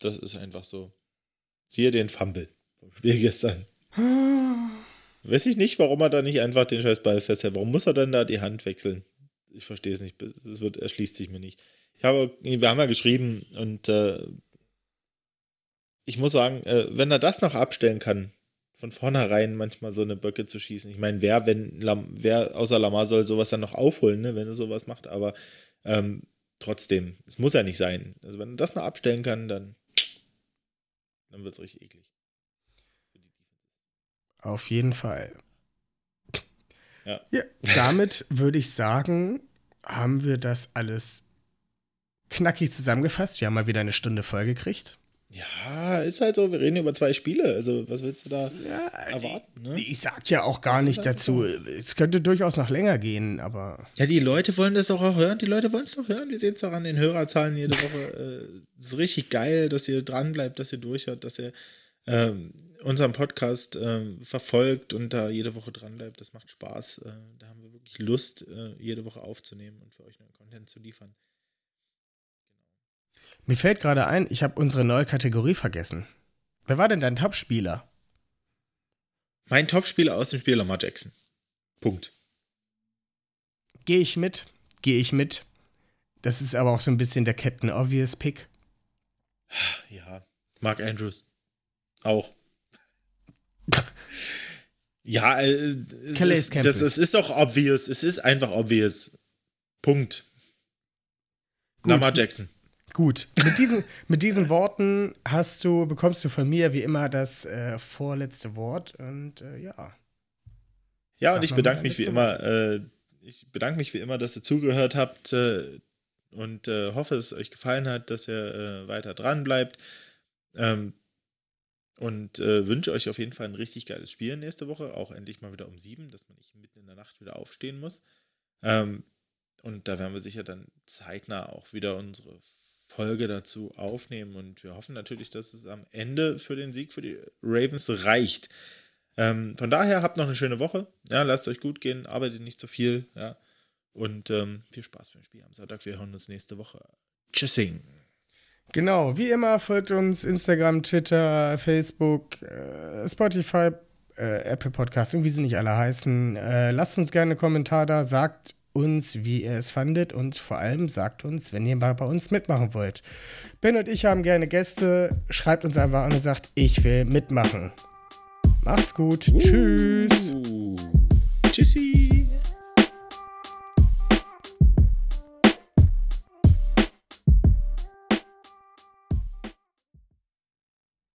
S2: das ist einfach so. Siehe den Fumble vom Spiel gestern. Weiß ich nicht, warum er da nicht einfach den scheiß Ball festhält. Warum muss er denn da die Hand wechseln? Ich verstehe es nicht. Das wird, erschließt sich mir nicht. Ich habe, wir haben ja geschrieben und äh, ich muss sagen, äh, wenn er das noch abstellen kann, von vornherein manchmal so eine Böcke zu schießen. Ich meine, wer, wenn wer außer Lamar soll sowas dann noch aufholen, ne, wenn er sowas macht, aber ähm, trotzdem, es muss ja nicht sein. Also wenn er das noch abstellen kann, dann, dann wird es richtig eklig.
S1: Auf jeden Fall. Ja. ja damit würde ich sagen, haben wir das alles knackig zusammengefasst. Wir haben mal wieder eine Stunde voll gekriegt.
S2: Ja, ist halt so, wir reden über zwei Spiele. Also, was willst du da ja, erwarten?
S1: Ne? Ich sag ja auch gar nicht dazu. Es könnte durchaus noch länger gehen, aber.
S2: Ja, die Leute wollen das doch auch hören. Die Leute wollen es doch hören. Wir sehen es doch an den Hörerzahlen jede Woche. Äh, es ist richtig geil, dass ihr dran bleibt, dass ihr durchhört, dass ihr ähm, unseren Podcast ähm, verfolgt und da jede Woche dran bleibt. Das macht Spaß. Äh, da haben wir wirklich Lust, äh, jede Woche aufzunehmen und für euch neuen Content zu liefern.
S1: Mir fällt gerade ein, ich habe unsere neue Kategorie vergessen. Wer war denn dein Topspieler?
S2: Mein Topspieler aus dem Spiel Lamar Jackson. Punkt.
S1: Gehe ich mit, gehe ich mit. Das ist aber auch so ein bisschen der Captain Obvious Pick.
S2: Ja, Mark Andrews. Auch. ja, äh, es ist, das, das, ist doch obvious. Es ist einfach obvious. Punkt. Gut. Lamar Jackson.
S1: Gut, mit diesen, mit diesen Worten hast du, bekommst du von mir wie immer das äh, vorletzte Wort und äh, ja.
S2: Ja, Sag und ich bedanke mich wie immer, äh, ich bedanke mich wie immer, dass ihr zugehört habt äh, und äh, hoffe, es euch gefallen hat, dass ihr äh, weiter dran bleibt. Ähm, und wünsche euch auf jeden Fall ein richtig geiles Spiel nächste Woche, auch endlich mal wieder um sieben, dass man nicht mitten in der Nacht wieder aufstehen muss. Ähm, und da werden wir sicher dann zeitnah auch wieder unsere Folge dazu aufnehmen und wir hoffen natürlich, dass es am Ende für den Sieg für die Ravens reicht. Ähm, von daher habt noch eine schöne Woche. Ja, lasst euch gut gehen, arbeitet nicht zu viel. Ja. Und ähm, viel Spaß beim Spiel am Sonntag. Wir hören uns nächste Woche. Tschüssing.
S1: Genau, wie immer folgt uns Instagram, Twitter, Facebook, äh, Spotify, äh, Apple Podcasts, irgendwie sie nicht alle heißen. Äh, lasst uns gerne einen Kommentar da, sagt uns, wie ihr es fandet und vor allem sagt uns, wenn ihr mal bei uns mitmachen wollt. Ben und ich haben gerne Gäste, schreibt uns einfach an und sagt, ich will mitmachen. Macht's gut, tschüss.
S2: Uh. Tschüssi.